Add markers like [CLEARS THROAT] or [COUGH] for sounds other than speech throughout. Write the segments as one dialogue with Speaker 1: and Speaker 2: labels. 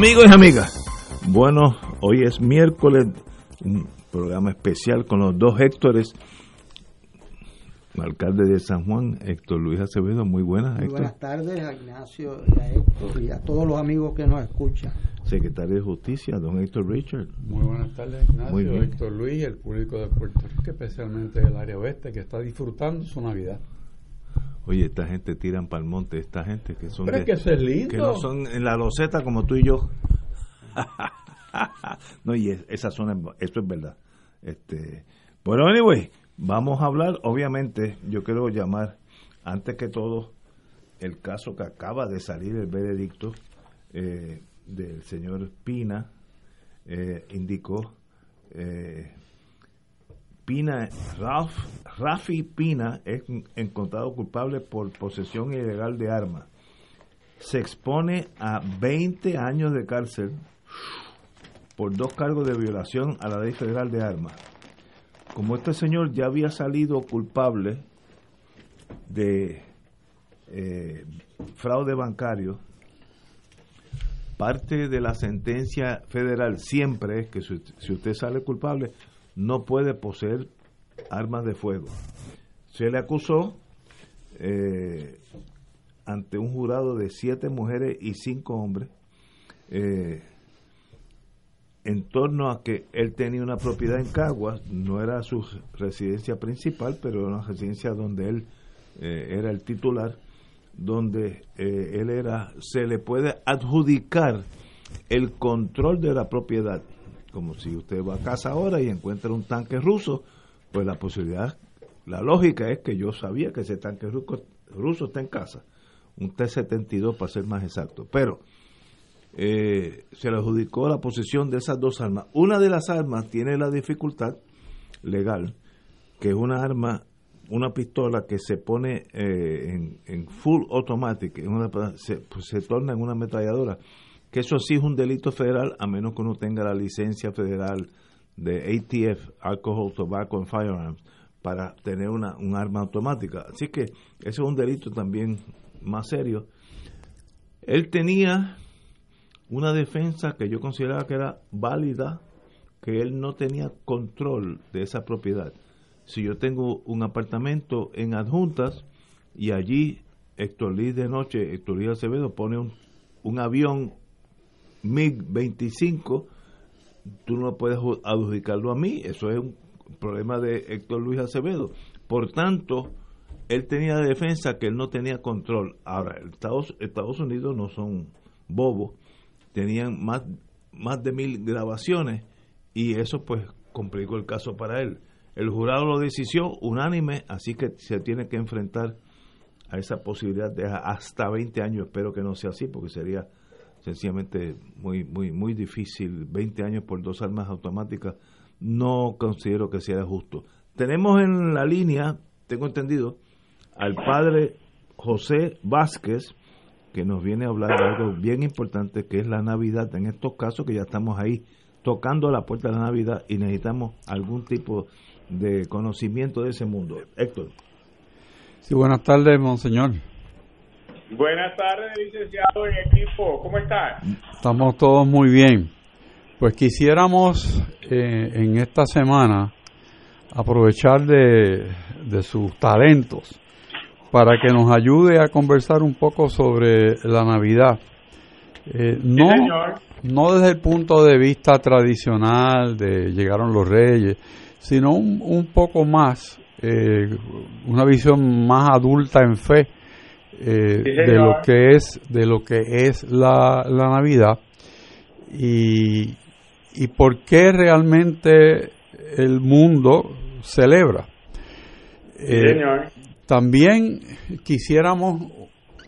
Speaker 1: Amigos y amigas, bueno, hoy es miércoles, un programa especial con los dos Héctores. Alcalde de San Juan, Héctor Luis Acevedo, muy buenas.
Speaker 2: Muy buenas tardes a Ignacio y a Héctor y a todos los amigos que nos escuchan.
Speaker 1: Secretario de Justicia, don Héctor Richard.
Speaker 3: Muy buenas tardes, Ignacio, Héctor Luis y el público de Puerto Rico, especialmente del área oeste, que está disfrutando su Navidad.
Speaker 1: Oye, esta gente tiran para el monte, esta gente que son
Speaker 3: que, que
Speaker 1: no son en la loseta como tú y yo. [LAUGHS] no, y esa zona, esto es verdad. Este, bueno, anyway, vamos a hablar, obviamente, yo quiero llamar, antes que todo, el caso que acaba de salir, el veredicto eh, del señor Pina, eh, indicó eh, Pina, Rafi Pina es encontrado culpable por posesión ilegal de armas. Se expone a 20 años de cárcel por dos cargos de violación a la ley federal de armas. Como este señor ya había salido culpable de eh, fraude bancario, parte de la sentencia federal siempre es que si usted sale culpable, no puede poseer armas de fuego. Se le acusó eh, ante un jurado de siete mujeres y cinco hombres eh, en torno a que él tenía una propiedad en Caguas, no era su residencia principal, pero era una residencia donde él eh, era el titular, donde él era, se le puede adjudicar el control de la propiedad como si usted va a casa ahora y encuentra un tanque ruso, pues la posibilidad, la lógica es que yo sabía que ese tanque ruso, ruso está en casa, un T-72 para ser más exacto, pero eh, se le adjudicó la posesión de esas dos armas. Una de las armas tiene la dificultad legal, que es una arma, una pistola que se pone eh, en, full automatic, se, pues se torna en una ametralladora que eso sí es un delito federal a menos que uno tenga la licencia federal de ATF, Alcohol, Tobacco and Firearms, para tener una, un arma automática. Así que ese es un delito también más serio. Él tenía una defensa que yo consideraba que era válida, que él no tenía control de esa propiedad. Si yo tengo un apartamento en adjuntas y allí Héctor Luis de noche, Héctor Luis Acevedo pone un, un avión MiG-25, tú no puedes adjudicarlo a mí, eso es un problema de Héctor Luis Acevedo. Por tanto, él tenía defensa que él no tenía control. Ahora, Estados, Estados Unidos no son bobos, tenían más, más de mil grabaciones y eso pues complicó el caso para él. El jurado lo decidió unánime, así que se tiene que enfrentar a esa posibilidad de hasta 20 años. Espero que no sea así, porque sería sencillamente muy, muy, muy difícil. 20 años por dos armas automáticas, no considero que sea justo. Tenemos en la línea, tengo entendido, al padre José Vázquez, que nos viene a hablar de algo bien importante, que es la Navidad, en estos casos que ya estamos ahí tocando la puerta de la Navidad y necesitamos algún tipo de conocimiento de ese mundo. Héctor.
Speaker 4: Sí, buenas tardes, monseñor.
Speaker 5: Buenas tardes, licenciado y equipo. ¿Cómo están?
Speaker 4: Estamos todos muy bien. Pues quisiéramos eh, en esta semana aprovechar de, de sus talentos para que nos ayude a conversar un poco sobre la Navidad. Eh, no, no desde el punto de vista tradicional de llegaron los reyes, sino un, un poco más, eh, una visión más adulta en fe eh, de lo que es de lo que es la, la Navidad. Y, y por qué realmente el mundo celebra. también quisiéramos,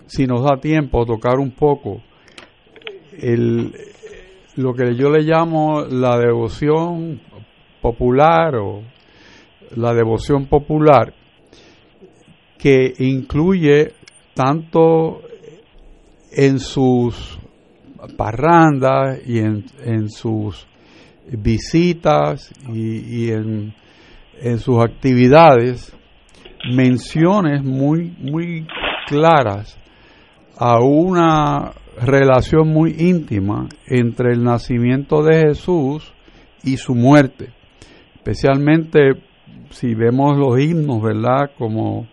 Speaker 4: si nos da tiempo, tocar un poco el, lo que yo le llamo la devoción popular o la devoción popular que incluye tanto en sus parrandas y en, en sus visitas y, y en, en, sus actividades menciones muy muy claras a una relación muy íntima entre el nacimiento de Jesús y su muerte. Especialmente si vemos los himnos, ¿verdad? Como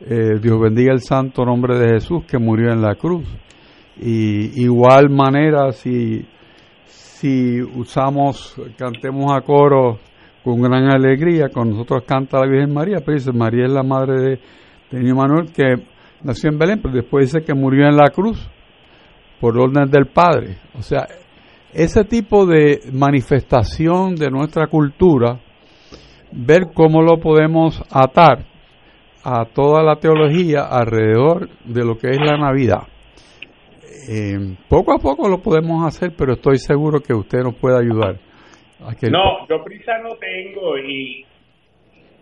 Speaker 4: eh, Dios bendiga el santo nombre de Jesús que murió en la cruz. Y igual manera si, si usamos, cantemos a coro con gran alegría, con nosotros canta la Virgen María, pero dice María es la madre de, de Manuel que nació en Belén, pero después dice que murió en la cruz por orden del Padre. O sea, ese tipo de manifestación de nuestra cultura, ver cómo lo podemos atar a toda la teología alrededor de lo que es la Navidad. Eh, poco a poco lo podemos hacer, pero estoy seguro que usted nos puede ayudar.
Speaker 5: no, yo prisa no tengo y,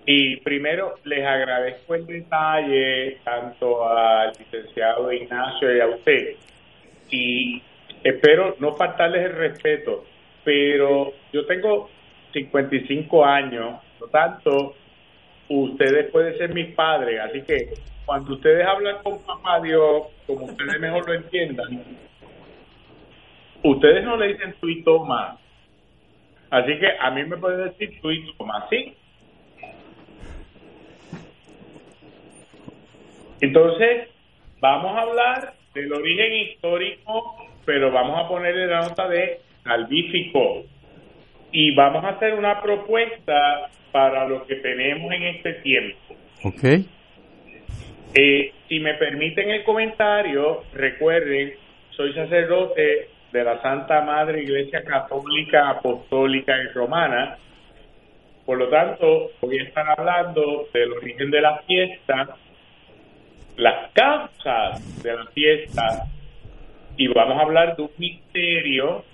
Speaker 5: y primero les agradezco el detalle tanto al licenciado Ignacio y a usted y espero no faltarles el respeto, pero yo tengo 55 años, por tanto, ustedes pueden ser mis padres, así que cuando ustedes hablan con papá Dios, como ustedes mejor lo entiendan, ustedes no le dicen tú y toma. Así que a mí me pueden decir tú y toma, ¿sí? Entonces, vamos a hablar del origen histórico, pero vamos a ponerle la nota de salvífico. Y vamos a hacer una propuesta para lo que tenemos en este tiempo.
Speaker 4: Ok.
Speaker 5: Eh, si me permiten el comentario, recuerden, soy sacerdote de la Santa Madre Iglesia Católica, Apostólica y Romana. Por lo tanto, voy a estar hablando del origen de la fiesta, las causas de la fiesta y vamos a hablar de un misterio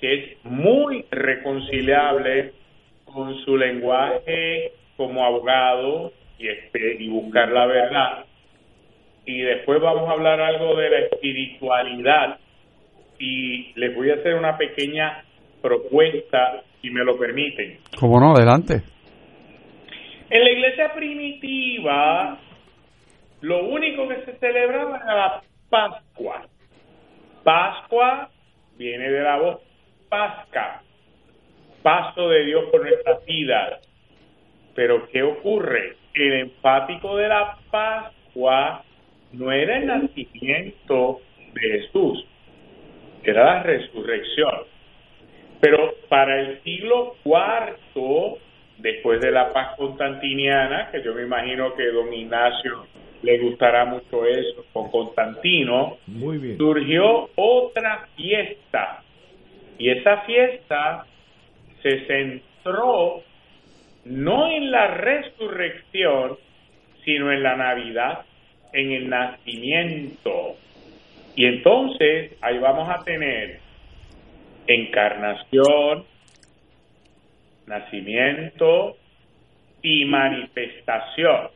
Speaker 5: que es muy reconciliable con su lenguaje como abogado y, este, y buscar la verdad. Y después vamos a hablar algo de la espiritualidad y les voy a hacer una pequeña propuesta, si me lo permiten.
Speaker 4: ¿Cómo no? Adelante.
Speaker 5: En la iglesia primitiva lo único que se celebraba era la Pascua. Pascua viene de la voz pasca, paso de Dios por nuestras vidas. Pero ¿qué ocurre? El enfático de la Pascua no era el nacimiento de Jesús, era la resurrección. Pero para el siglo IV, después de la paz constantiniana, que yo me imagino que don Ignacio le gustará mucho eso, con Constantino,
Speaker 1: Muy bien.
Speaker 5: surgió otra fiesta. Y esa fiesta se centró no en la resurrección, sino en la Navidad, en el nacimiento. Y entonces ahí vamos a tener encarnación, nacimiento y manifestación.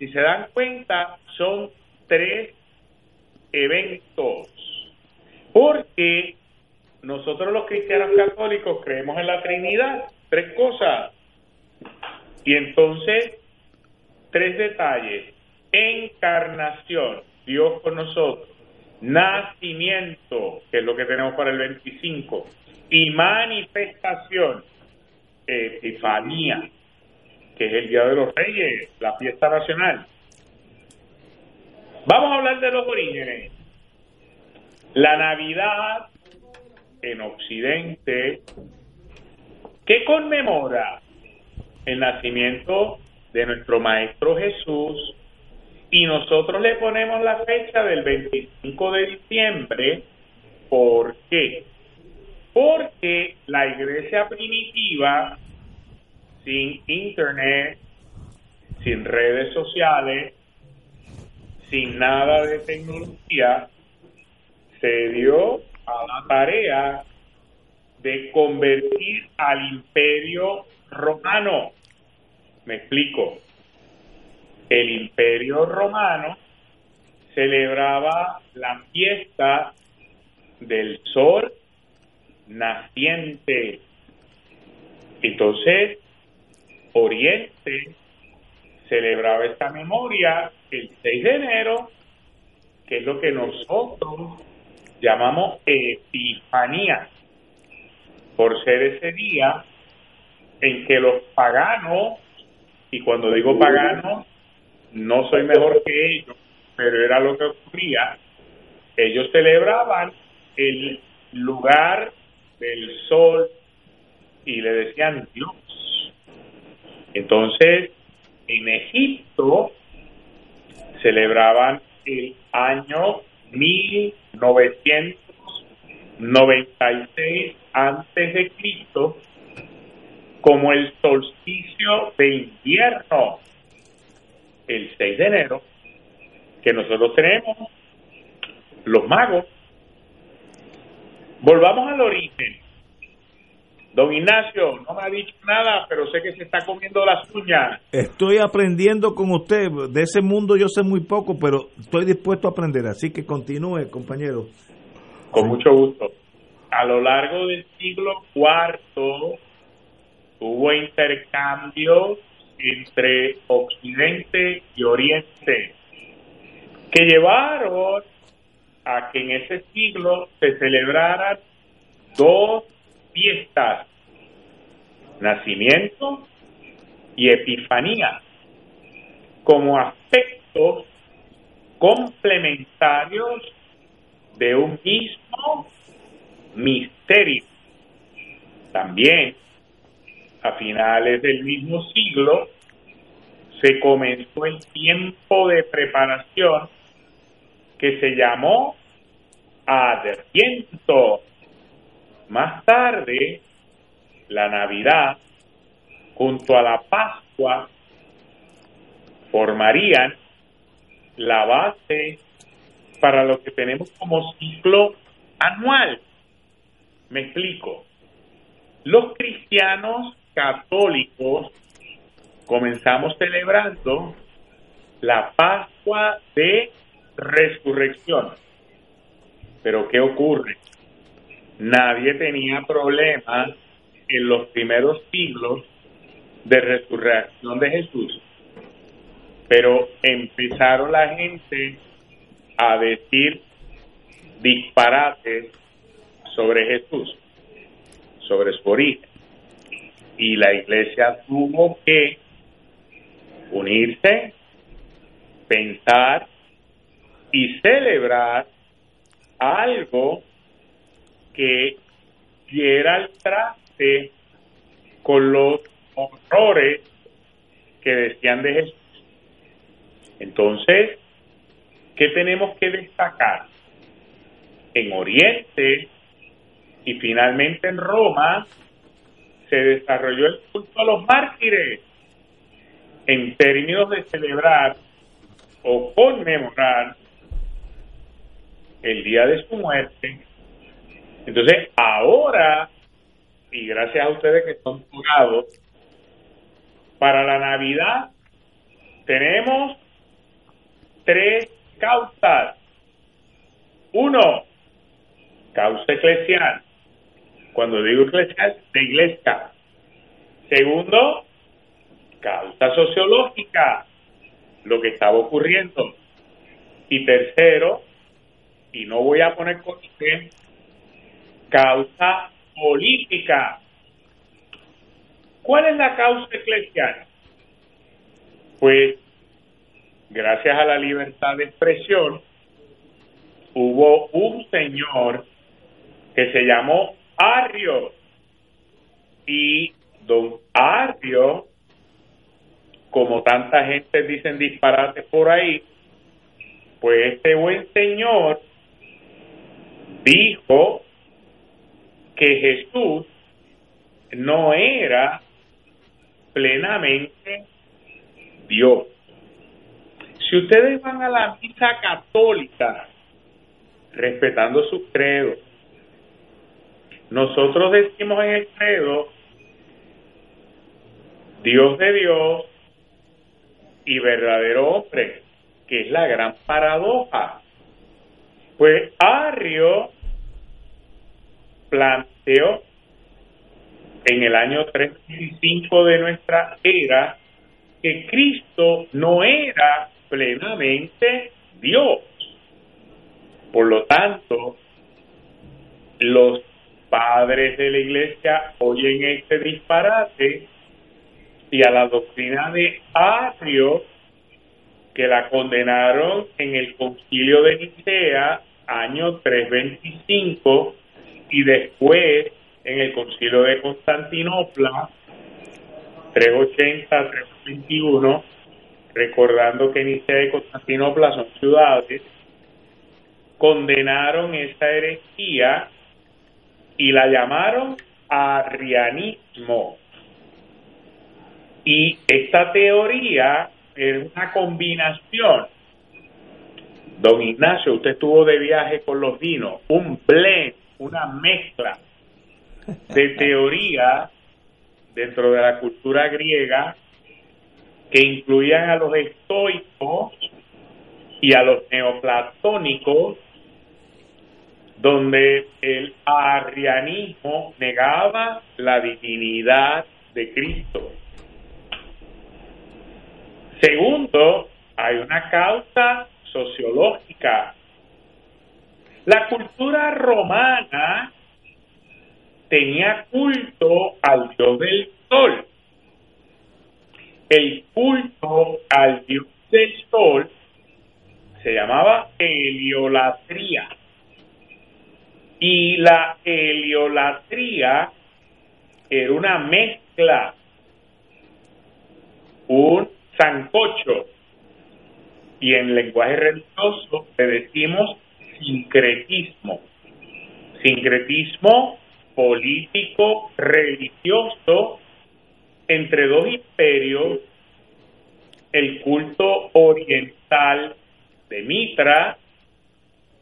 Speaker 5: Si se dan cuenta, son tres eventos, porque nosotros los cristianos católicos creemos en la Trinidad, tres cosas. Y entonces, tres detalles. Encarnación, Dios con nosotros. Nacimiento, que es lo que tenemos para el 25. Y manifestación, Epifanía, que es el Día de los Reyes, la fiesta nacional. Vamos a hablar de los orígenes. La Navidad en Occidente, ¿qué conmemora el nacimiento de nuestro Maestro Jesús y nosotros le ponemos la fecha del 25 de diciembre. ¿Por qué? Porque la iglesia primitiva, sin internet, sin redes sociales, sin nada de tecnología, se dio a la tarea de convertir al imperio romano. Me explico. El imperio romano celebraba la fiesta del sol naciente. Entonces, Oriente celebraba esta memoria el 6 de enero, que es lo que nosotros llamamos Epifanía, por ser ese día en que los paganos, y cuando digo paganos, no soy mejor que ellos, pero era lo que ocurría, ellos celebraban el lugar del sol y le decían Dios. Entonces, en Egipto celebraban el año 1996 antes de Cristo como el solsticio de invierno, el 6 de enero, que nosotros tenemos los magos. Volvamos al origen. Don Ignacio, no me ha dicho nada, pero sé que se está comiendo las uñas.
Speaker 1: Estoy aprendiendo con usted. De ese mundo yo sé muy poco, pero estoy dispuesto a aprender. Así que continúe, compañero.
Speaker 5: Con mucho gusto. A lo largo del siglo IV hubo intercambios entre Occidente y Oriente que llevaron a que en ese siglo se celebraran dos fiestas, nacimiento y epifanía, como aspectos complementarios de un mismo misterio. También, a finales del mismo siglo, se comenzó el tiempo de preparación que se llamó Adviento más tarde, la Navidad junto a la Pascua formarían la base para lo que tenemos como ciclo anual. Me explico. Los cristianos católicos comenzamos celebrando la Pascua de Resurrección. Pero ¿qué ocurre? nadie tenía problemas en los primeros siglos de resurrección de Jesús. Pero empezaron la gente a decir disparates sobre Jesús, sobre su origen. Y la iglesia tuvo que unirse, pensar y celebrar algo que diera el con los horrores que decían de Jesús. Entonces, ¿qué tenemos que destacar? En Oriente y finalmente en Roma se desarrolló el culto a los mártires en términos de celebrar o conmemorar el día de su muerte entonces, ahora, y gracias a ustedes que son tocados, para la Navidad tenemos tres causas. Uno, causa eclesial. Cuando digo eclesial, de iglesia. Segundo, causa sociológica, lo que estaba ocurriendo. Y tercero, y no voy a poner con usted, causa política. ¿Cuál es la causa eclesial? Pues, gracias a la libertad de expresión, hubo un señor que se llamó Arrio. Y don Arrio, como tanta gente dicen disparates por ahí, pues este buen señor dijo que Jesús no era plenamente Dios. Si ustedes van a la misa católica, respetando su credo, nosotros decimos en el credo, Dios de Dios y verdadero hombre, que es la gran paradoja. Pues Arrio planteó en el año 35 de nuestra era que Cristo no era plenamente Dios. Por lo tanto, los padres de la iglesia oyen este disparate y a la doctrina de Arrio, que la condenaron en el concilio de Nicea, año 325, y después en el concilio de Constantinopla, 380-321, recordando que Nicea y Constantinopla son ciudades, condenaron esa herejía y la llamaron arrianismo. Y esta teoría es una combinación. Don Ignacio, usted estuvo de viaje con los vinos, un blend, una mezcla de teoría dentro de la cultura griega que incluían a los estoicos y a los neoplatónicos donde el arrianismo negaba la divinidad de Cristo. Segundo, hay una causa sociológica. La cultura romana tenía culto al dios del sol. El culto al dios del sol se llamaba heliolatría. Y la heliolatría era una mezcla, un sancocho, y en lenguaje religioso le decimos sincretismo. Sincretismo político, religioso, entre dos imperios, el culto oriental de Mitra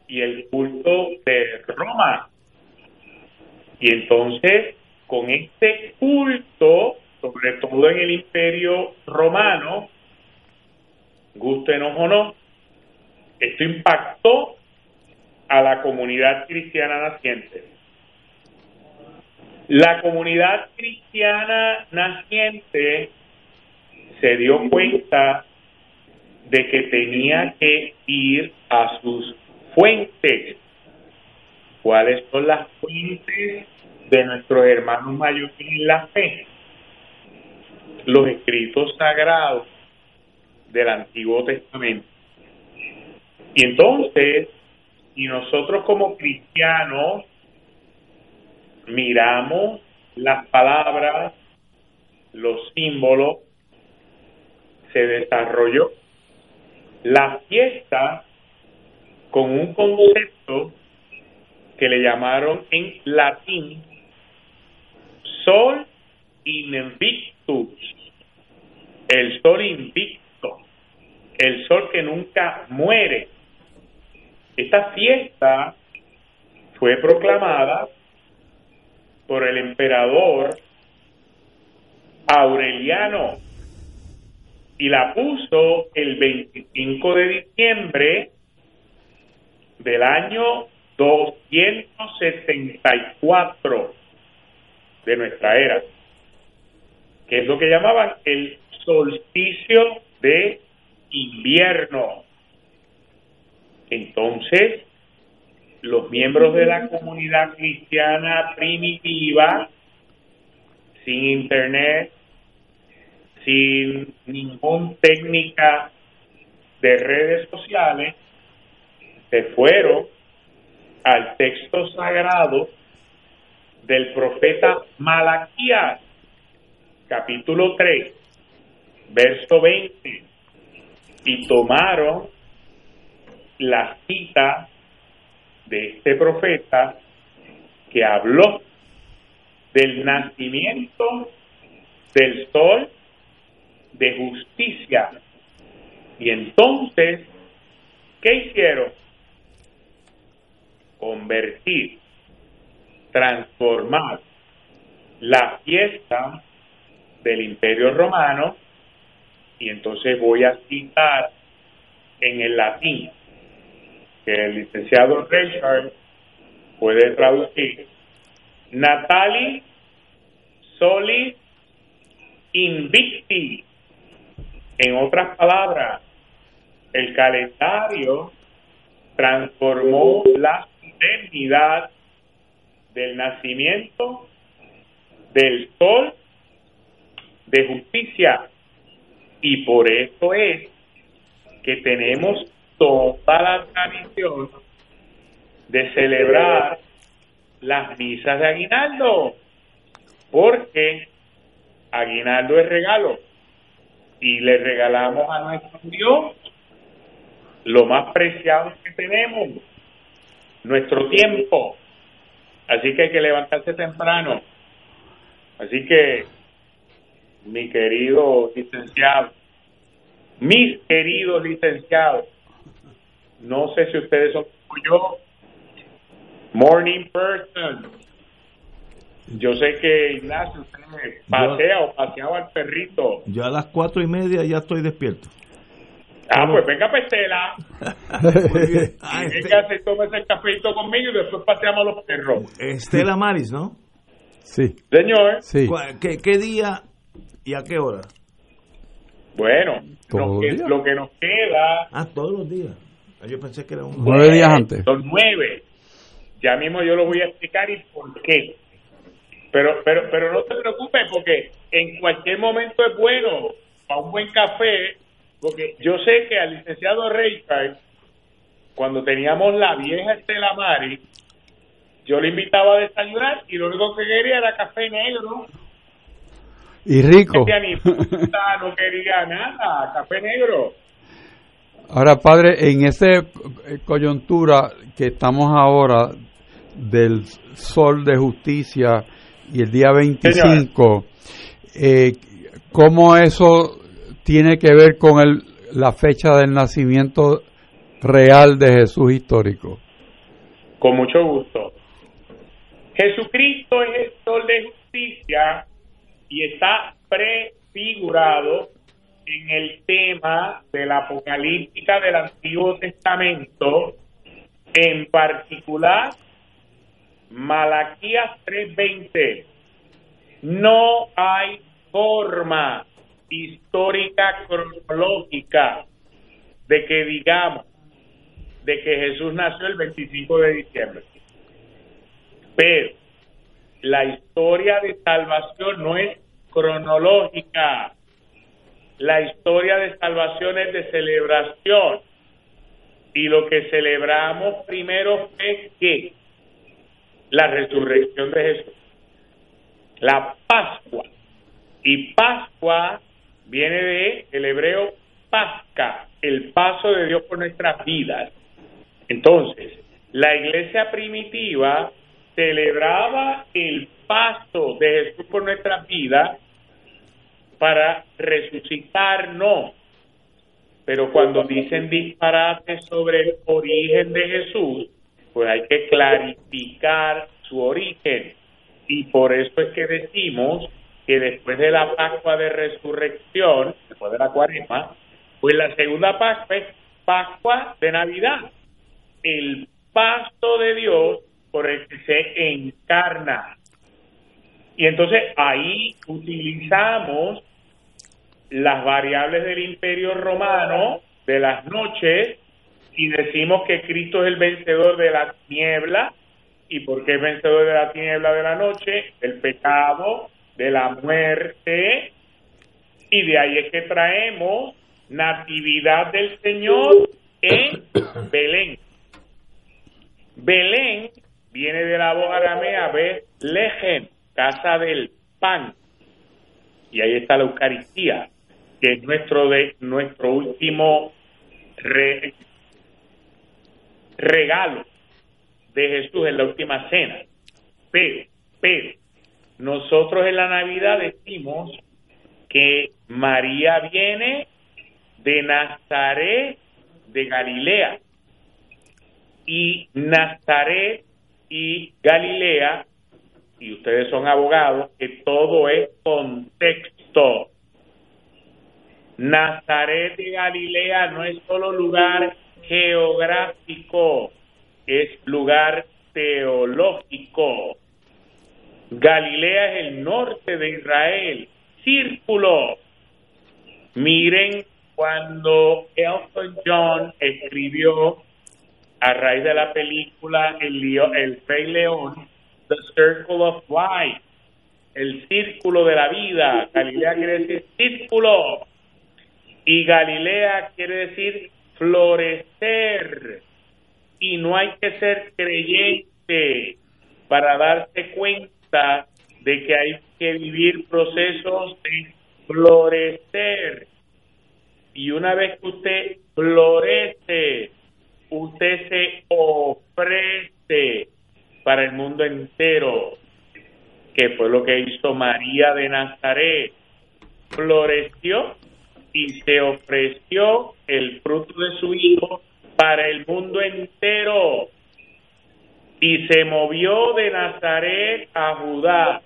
Speaker 5: y el culto de Roma. Y entonces, con este culto, sobre todo en el imperio romano, gustenos o no, esto impactó a la comunidad cristiana naciente. La comunidad cristiana naciente se dio cuenta de que tenía que ir a sus fuentes. ¿Cuáles son las fuentes de nuestros hermanos mayores en la fe? Los escritos sagrados del Antiguo Testamento. Y entonces, si nosotros como cristianos miramos las palabras, los símbolos, se desarrolló la fiesta con un concepto que le llamaron en latín sol invictus, el sol invicto, el sol que nunca muere. Esta fiesta fue proclamada por el emperador Aureliano y la puso el 25 de diciembre del año 274 de nuestra era, que es lo que llamaban el solsticio de invierno. Entonces, los miembros de la comunidad cristiana primitiva, sin internet, sin ninguna técnica de redes sociales, se fueron al texto sagrado del profeta Malaquías, capítulo 3, verso 20, y tomaron la cita de este profeta que habló del nacimiento del sol de justicia. Y entonces, ¿qué hicieron? Convertir, transformar la fiesta del imperio romano, y entonces voy a citar en el latín que el licenciado Richard puede traducir, Natali Soli Invicti. En otras palabras, el calendario transformó la solemnidad del nacimiento del sol de justicia. Y por eso es que tenemos toda la tradición de celebrar las misas de aguinaldo, porque aguinaldo es regalo y le regalamos a nuestro Dios lo más preciado que tenemos, nuestro tiempo. Así que hay que levantarse temprano. Así que, mi querido licenciado, mis queridos licenciados, no sé si ustedes son como yo, morning person. Yo sé que Ignacio, usted pasea o paseaba al perrito.
Speaker 1: Yo a las cuatro y media ya estoy despierto.
Speaker 5: Ah, pues venga, Pestela. [LAUGHS]
Speaker 1: Ah, [LAUGHS]
Speaker 5: y
Speaker 1: este-
Speaker 5: venga, se toma ese cafecito conmigo y después paseamos a los perros.
Speaker 1: Estela Maris, ¿no?
Speaker 4: Sí,
Speaker 5: Señor,
Speaker 4: sí.
Speaker 1: ¿Cuál- ¿Qué, qué día y a qué hora?
Speaker 5: bueno,
Speaker 4: Todos
Speaker 5: lo
Speaker 4: los
Speaker 5: que,
Speaker 4: días.
Speaker 5: lo que nos queda
Speaker 1: Ah, todos los días. Ah, Yo pensé que era un...
Speaker 4: Nueve días antes.
Speaker 5: Son nueve. Ya mismo yo lo voy a explicar y por qué. Pero, pero, pero no te preocupes porque en cualquier momento es bueno para un buen café, porque yo sé que al licenciado Richard, cuando teníamos la vieja Estela Mari, yo le invitaba a desayunar y lo único que quería era café negro.
Speaker 4: Y rico.
Speaker 5: Este animista no quería nada, café negro.
Speaker 4: Ahora, padre, en esa coyuntura que estamos ahora del sol de justicia y el día 25, eh, ¿cómo eso tiene que ver con el, la fecha del nacimiento real de Jesús histórico?
Speaker 5: Con mucho gusto. Jesucristo es el sol de justicia y está prefigurado en el tema de la apocalíptica del Antiguo Testamento, en particular Malaquías 3:20. No hay forma histórica cronológica de que digamos de que Jesús nació el 25 de diciembre. Pero la historia de salvación no es cronológica. La historia de salvación es de celebración. Y lo que celebramos primero es que la resurrección de Jesús. La Pascua. Y Pascua viene de hebreo pasca, el paso de Dios por nuestras vidas. Entonces, la iglesia primitiva celebraba el paso de Jesús por nuestras vidas para resucitarnos. Pero cuando dicen disparates sobre el origen de Jesús, pues hay que clarificar su origen. Y por eso es que decimos que después de la Pascua de Resurrección, después de la Cuaresma, pues la segunda Pascua es Pascua de Navidad, el paso de Dios por el que se encarna. Y entonces ahí utilizamos las variables del imperio romano de las noches y decimos que Cristo es el vencedor de la niebla. ¿Y por qué es vencedor de la niebla de la noche? El pecado, de la muerte. Y de ahí es que traemos natividad del Señor en Belén. Belén viene de la voz aramea Lejen, casa del pan. Y ahí está la Eucaristía, que es nuestro, de, nuestro último regalo de Jesús en la última cena. Pero, pero, nosotros en la Navidad decimos que María viene de Nazaret de Galilea. Y Nazaret y Galilea, y ustedes son abogados, que todo es contexto. Nazaret de Galilea no es solo lugar geográfico, es lugar teológico. Galilea es el norte de Israel, círculo. Miren cuando Elton John escribió a raíz de la película El, el Rey León, The Circle of Life, el círculo de la vida. Galilea quiere decir círculo y Galilea quiere decir florecer. Y no hay que ser creyente para darse cuenta de que hay que vivir procesos de florecer y una vez que usted florece, usted se ofrece para el mundo entero, que fue lo que hizo María de Nazaret. Floreció y se ofreció el fruto de su hijo para el mundo entero. Y se movió de Nazaret a Judá,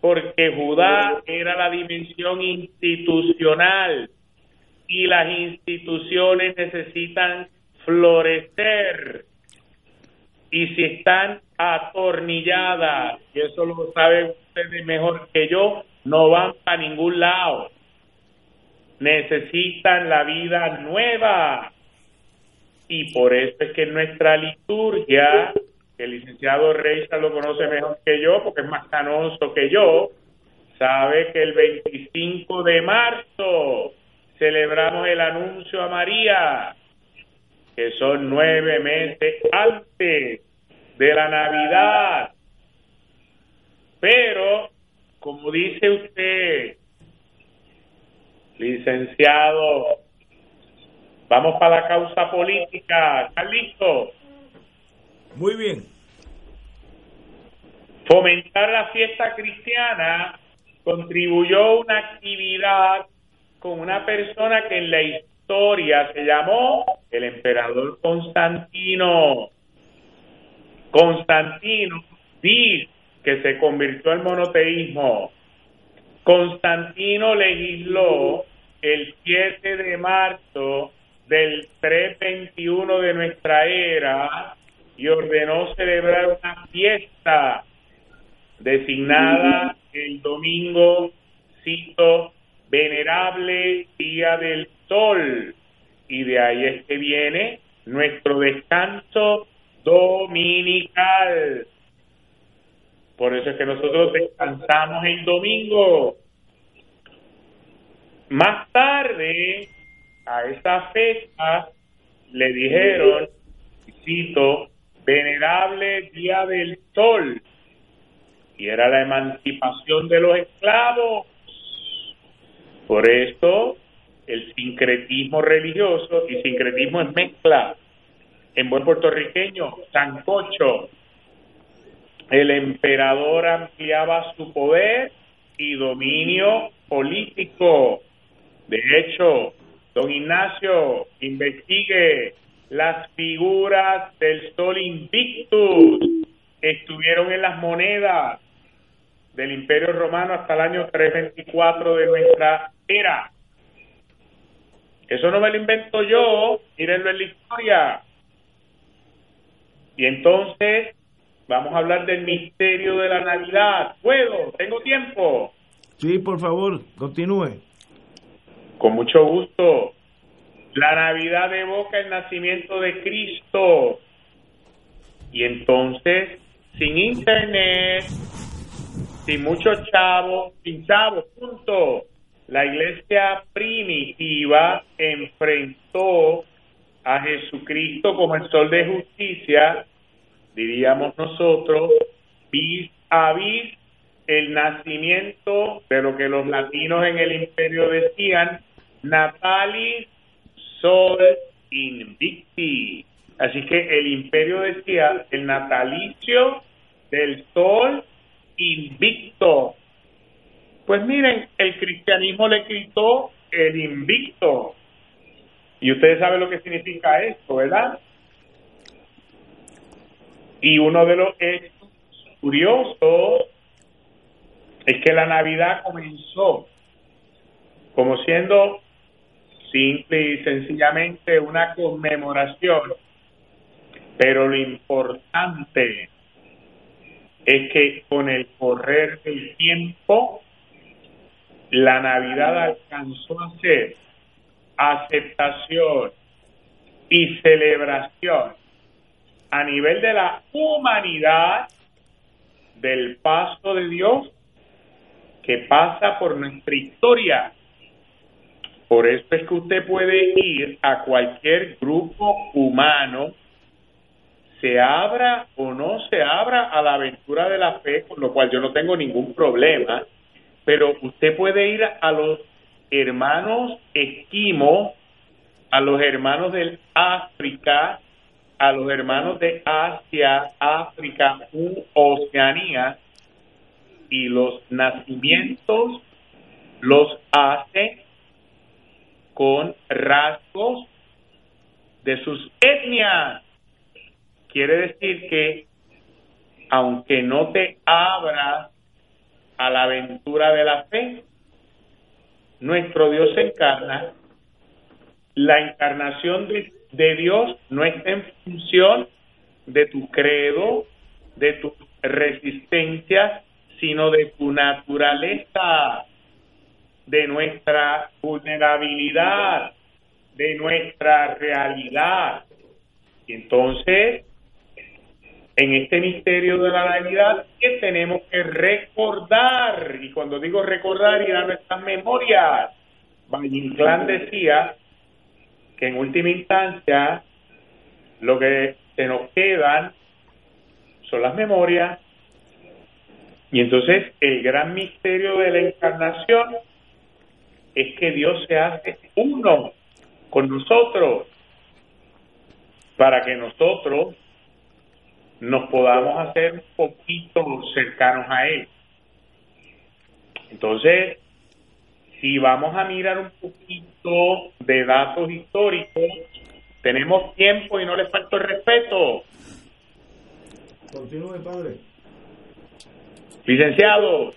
Speaker 5: porque Judá era la dimensión institucional y las instituciones necesitan florecer. Y si están atornilladas, y eso lo saben ustedes mejor que yo, no van para ningún lado. Necesitan la vida nueva. Y por eso es que nuestra liturgia, el licenciado Reisa lo conoce mejor que yo, porque es más canoso que yo, sabe que el 25 de marzo celebramos el anuncio a María, que son nueve meses antes de la Navidad. Pero, como dice usted, licenciado, vamos para la causa política. ¿Están listos?
Speaker 1: Muy bien.
Speaker 5: Fomentar la fiesta cristiana contribuyó una actividad con una persona que en la historia se llamó el emperador Constantino. Constantino dice que se convirtió al monoteísmo. Constantino legisló el 7 de marzo del 321 de nuestra era y ordenó celebrar una fiesta designada el domingo, cito, venerable día del sol. Y de ahí es que viene nuestro descanso dominical. Por eso es que nosotros descansamos el domingo. Más tarde, a esa fecha, le dijeron, cito, venerable día del sol. Y era la emancipación de los esclavos. Por esto, el sincretismo religioso y sincretismo es mezcla. En buen puertorriqueño, sancocho. El emperador ampliaba su poder y dominio político. De hecho, don Ignacio, investigue las figuras del sol invictus estuvieron en las monedas del Imperio Romano hasta el año 324 de nuestra era. Eso no me lo invento yo, mírenlo en la historia. Y entonces vamos a hablar del misterio de la Navidad. ¿Puedo? ¿Tengo tiempo?
Speaker 1: Sí, por favor, continúe.
Speaker 5: Con mucho gusto. La Navidad evoca el nacimiento de Cristo. Y entonces, sin internet, sin muchos chavos, sin chavos, punto. La iglesia primitiva enfrentó a Jesucristo como el sol de justicia, diríamos nosotros, vis a vis el nacimiento de lo que los latinos en el imperio decían, natalis sol invicti. Así que el imperio decía el natalicio del sol invicto. Pues miren, el cristianismo le quitó el invicto. Y ustedes saben lo que significa esto, ¿verdad? Y uno de los hechos curiosos es que la Navidad comenzó como siendo simple y sencillamente una conmemoración, pero lo importante es que con el correr del tiempo, la Navidad alcanzó a ser aceptación y celebración a nivel de la humanidad del paso de Dios que pasa por nuestra historia. Por eso es que usted puede ir a cualquier grupo humano, se abra o no se abra a la aventura de la fe, con lo cual yo no tengo ningún problema, pero usted puede ir a los hermanos esquimos, a los hermanos del África, a los hermanos de Asia, África, Oceanía, y los nacimientos los hace con rasgos de sus etnias. Quiere decir que aunque no te abras a la aventura de la fe, nuestro Dios se encarna. La encarnación de, de Dios no está en función de tu credo, de tu resistencia, sino de tu naturaleza, de nuestra vulnerabilidad, de nuestra realidad. Y entonces, en este misterio de la Navidad, que tenemos que recordar, y cuando digo recordar, ir a nuestras memorias. Valle decía que en última instancia lo que se nos quedan son las memorias. Y entonces el gran misterio de la encarnación es que Dios se hace uno con nosotros para que nosotros nos podamos hacer un poquito cercanos a Él. Entonces, si vamos a mirar un poquito de datos históricos, tenemos tiempo y no les falta el respeto.
Speaker 1: Continúe, padre.
Speaker 5: Licenciado,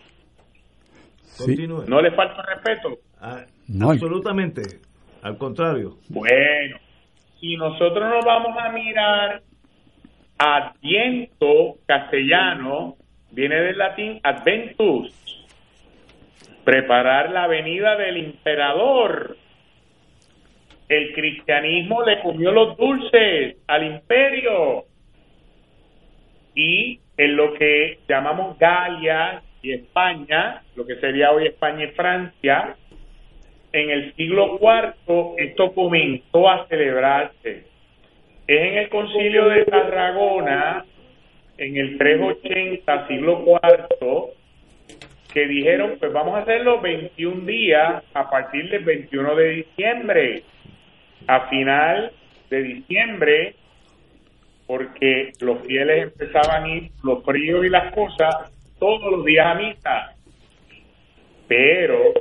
Speaker 5: continúe. ¿No le falta el respeto?
Speaker 1: Ah, no. Absolutamente, al contrario.
Speaker 5: Bueno, si nosotros nos vamos a mirar Adviento castellano viene del latín adventus, preparar la venida del emperador. El cristianismo le comió los dulces al imperio y en lo que llamamos Galia y España, lo que sería hoy España y Francia, en el siglo IV esto comenzó a celebrarse es en el concilio de Tarragona, en el 380, siglo IV, que dijeron, pues vamos a hacerlo 21 días a partir del 21 de diciembre, a final de diciembre, porque los fieles empezaban a ir, los fríos y las cosas, todos los días a misa. Pero,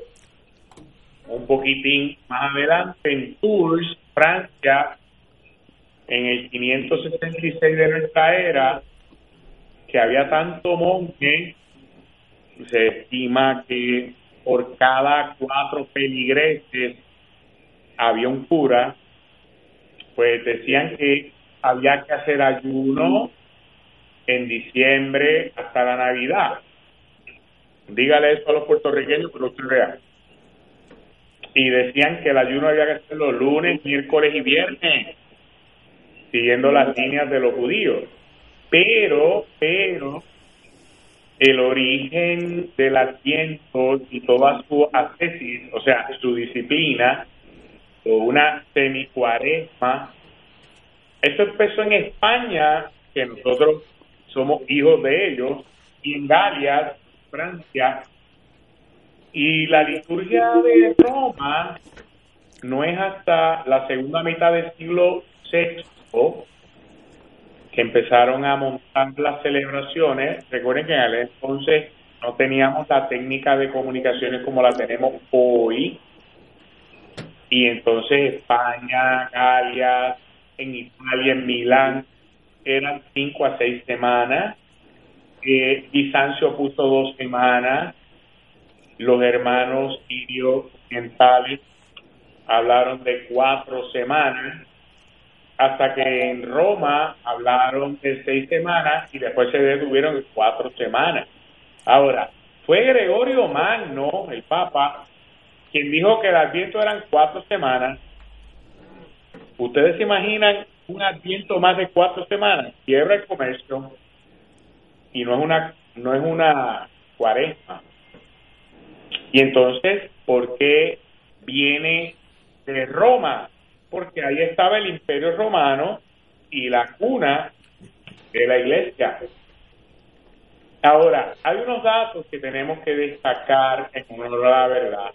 Speaker 5: un poquitín más adelante, en Tours, Francia, en el 566 de nuestra era, que había tanto monje, se estima que por cada cuatro peligreses había un cura, pues decían que había que hacer ayuno en diciembre hasta la Navidad. Dígale eso a los puertorriqueños que usted vea. Y decían que el ayuno había que hacerlo lunes, miércoles y viernes, siguiendo las líneas de los judíos. Pero, pero, el origen del asiento y toda su ascesis, o sea, su disciplina, o una semicuaresma, esto empezó en España, que nosotros somos hijos de ellos, y en Galia, Francia, y la liturgia de Roma no es hasta la segunda mitad del siglo VI que empezaron a montar las celebraciones. Recuerden que en aquel entonces no teníamos la técnica de comunicaciones como la tenemos hoy. Y entonces España, Galia, en Italia, en Milán, eran cinco a seis semanas. Eh, Bizancio puso dos semanas. Los hermanos sirios orientales hablaron de cuatro semanas hasta que en Roma hablaron de seis semanas y después se detuvieron en cuatro semanas. Ahora, fue Gregorio Magno, el Papa, quien dijo que el adviento eran cuatro semanas. ¿Ustedes se imaginan un adviento más de cuatro semanas? Quiebra el comercio y no es una, no es una cuaresma. Y entonces, ¿por qué viene de Roma? porque ahí estaba el imperio romano y la cuna de la iglesia. Ahora, hay unos datos que tenemos que destacar en honor a la verdad.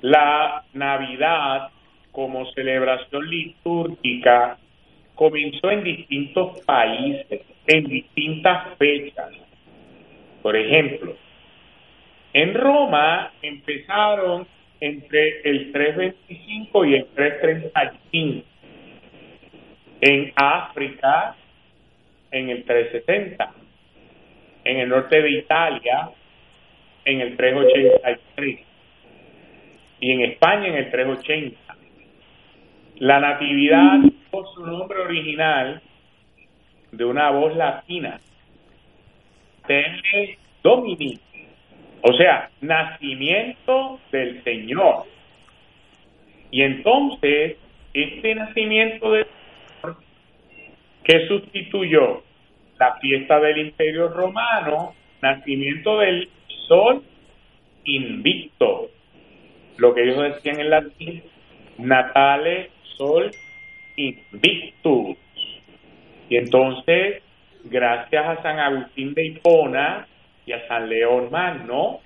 Speaker 5: La Navidad como celebración litúrgica comenzó en distintos países, en distintas fechas. Por ejemplo, en Roma empezaron entre el 325 y el 335. En África, en el 370. En el norte de Italia, en el 383. Y en España, en el 380. La natividad, por su nombre original, de una voz latina, Tele Domini, o sea, nacimiento del Señor. Y entonces, este nacimiento del Señor, que sustituyó la fiesta del Imperio Romano, nacimiento del sol invicto, lo que ellos decían en latín, natale sol invictus. Y entonces, gracias a San Agustín de Hipona, y a San León Magno,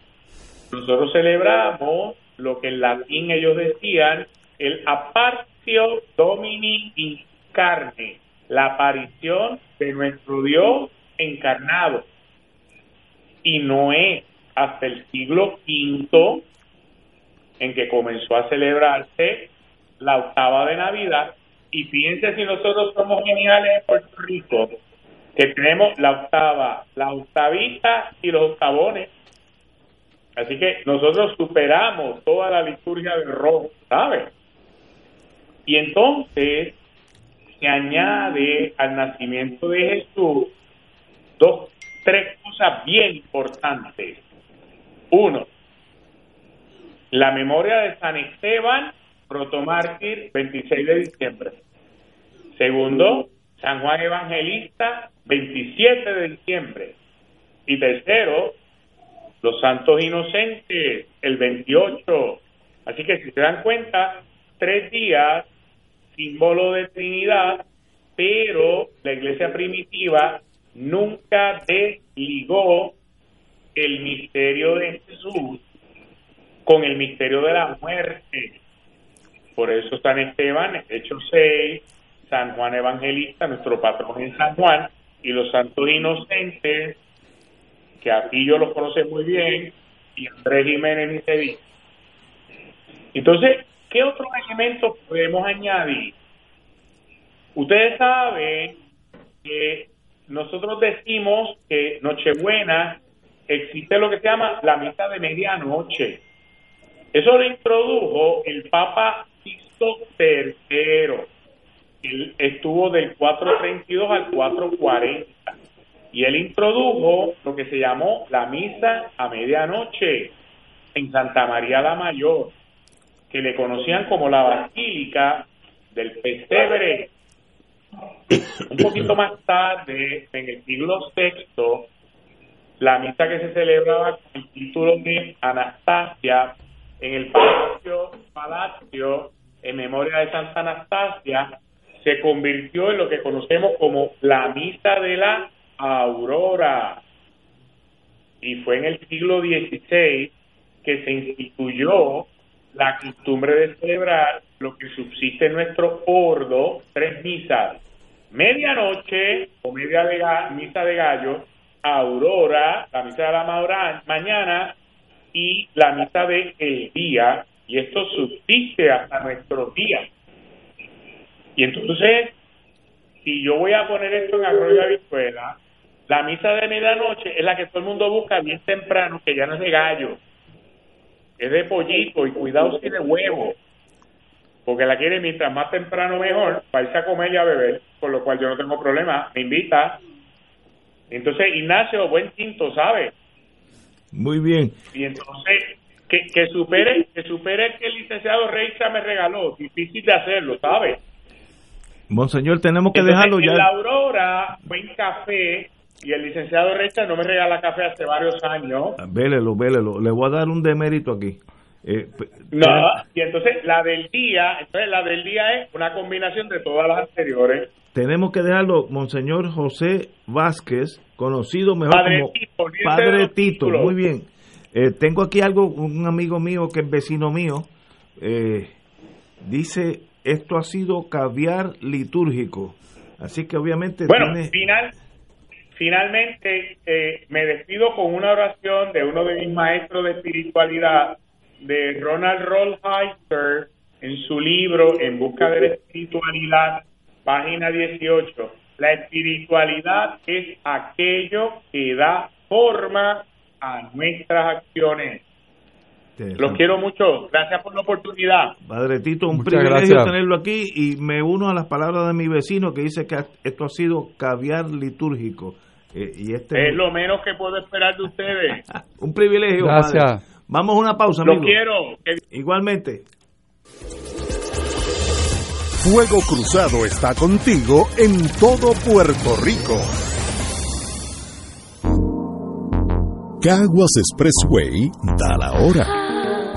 Speaker 5: nosotros celebramos lo que en latín ellos decían el apartio domini incarne, la aparición de nuestro Dios encarnado. Y no es hasta el siglo V en que comenzó a celebrarse la octava de Navidad. Y fíjense si nosotros somos geniales en Puerto Rico, que tenemos la octava, la octavita y los octavones. Así que nosotros superamos toda la liturgia del rojo, ¿sabes? Y entonces se añade al nacimiento de Jesús dos, tres cosas bien importantes. Uno, la memoria de San Esteban, protomártir, 26 de diciembre. Segundo, San Juan Evangelista, 27 de diciembre. Y tercero, los santos inocentes, el 28. Así que si se dan cuenta, tres días, símbolo de Trinidad, pero la iglesia primitiva nunca desligó el misterio de Jesús con el misterio de la muerte. Por eso San Esteban, Hechos 6, San Juan Evangelista, nuestro patrón en San Juan, y los santos inocentes, que aquí yo los conoce muy bien, y Andrés Jiménez ni se Entonces, ¿qué otros elementos podemos añadir? Ustedes saben que nosotros decimos que Nochebuena existe lo que se llama la misa de medianoche. Eso lo introdujo el Papa Sixto III él estuvo del 432 al 440 y él introdujo lo que se llamó la misa a medianoche en Santa María la Mayor, que le conocían como la Basílica del Pesebre. Un poquito más tarde, en el siglo VI, la misa que se celebraba con el título de Anastasia en el palacio, palacio en memoria de Santa Anastasia se convirtió en lo que conocemos como la misa de la aurora. Y fue en el siglo XVI que se instituyó la costumbre de celebrar lo que subsiste en nuestro ordo, tres misas, medianoche o media de misa de gallo, aurora, la misa de la mañana y la misa de el día, y esto subsiste hasta nuestros días. Y entonces, si yo voy a poner esto en Arroyo Avizuela, la misa de medianoche es la que todo el mundo busca bien temprano, que ya no es de gallo, es de pollito y cuidado si de huevo, porque la quiere mientras más temprano mejor, para irse a comer y a beber, con lo cual yo no tengo problema, me invita. Entonces, Ignacio, buen tinto, ¿sabe?
Speaker 1: Muy bien.
Speaker 5: Y entonces, que, que supere que supere que el licenciado Reixa me regaló, difícil de hacerlo, ¿sabe?
Speaker 1: Monseñor, tenemos que dejarlo ya.
Speaker 5: En la Aurora, buen café, y el licenciado Reixa no me regala café hace varios años.
Speaker 1: Ah, vélelo, vélelo. Le voy a dar un demérito aquí. Eh,
Speaker 5: no, y entonces la del día, entonces la del día es una combinación de todas las anteriores.
Speaker 1: Tenemos que dejarlo, Monseñor José Vázquez, conocido mejor como Padre Tito. Muy bien. Eh, tengo aquí algo, un amigo mío que es vecino mío, eh, dice, esto ha sido caviar litúrgico. Así que obviamente...
Speaker 5: Bueno, final, finalmente eh, me despido con una oración de uno de mis maestros de espiritualidad, de Ronald Rollheiser, en su libro En busca de la espiritualidad, página 18. La espiritualidad es aquello que da forma a nuestras acciones. Los quiero mucho. Gracias por la oportunidad.
Speaker 1: Padre Tito, un privilegio tenerlo aquí y me uno a las palabras de mi vecino que dice que esto ha sido caviar litúrgico. Eh, y este
Speaker 5: es lo menos que puedo esperar de ustedes. [LAUGHS]
Speaker 1: un privilegio.
Speaker 4: Gracias.
Speaker 1: Vamos a una pausa,
Speaker 5: Lo quiero.
Speaker 1: Igualmente.
Speaker 6: Fuego Cruzado está contigo en todo Puerto Rico. Caguas Expressway da la hora.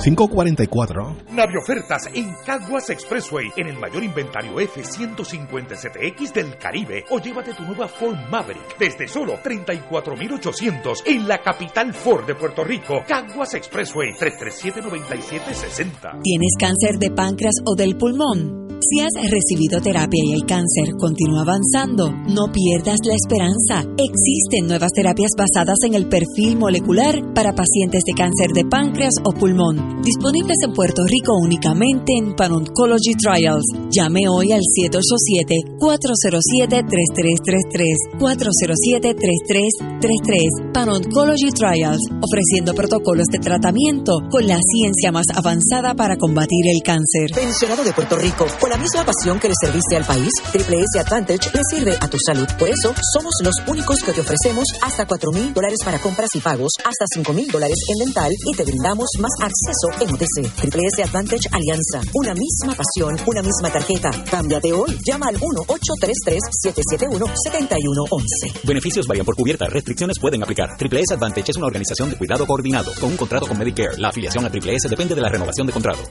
Speaker 6: 544.
Speaker 7: Naviofertas en Caguas Expressway en el mayor inventario F-150ZX del Caribe. O llévate tu nueva Ford Maverick desde solo 34,800 en la capital Ford de Puerto Rico. Caguas Expressway 337-9760.
Speaker 8: ¿Tienes cáncer de páncreas o del pulmón? Si has recibido terapia y el cáncer continúa avanzando, no pierdas la esperanza. Existen nuevas terapias basadas en el perfil molecular para pacientes de cáncer de páncreas o pulmón, disponibles en Puerto Rico únicamente en Pan Oncology Trials. Llame hoy al 787-407-3333, 407-3333, Pan Oncology Trials, ofreciendo protocolos de tratamiento con la ciencia más avanzada para combatir el cáncer.
Speaker 9: Pensionado de Puerto Rico, la misma pasión que le serviste al país, Triple S Advantage le sirve a tu salud. Por eso, somos los únicos que te ofrecemos hasta 4 mil dólares para compras y pagos, hasta 5 mil dólares en dental y te brindamos más acceso en. Triple S Advantage Alianza. Una misma pasión, una misma tarjeta. Cámbiate hoy. Llama al 1-833-771-7111.
Speaker 10: Beneficios varían por cubierta. Restricciones pueden aplicar. Triple S Advantage es una organización de cuidado coordinado con un contrato con Medicare. La afiliación a Triple S depende de la renovación de contrato.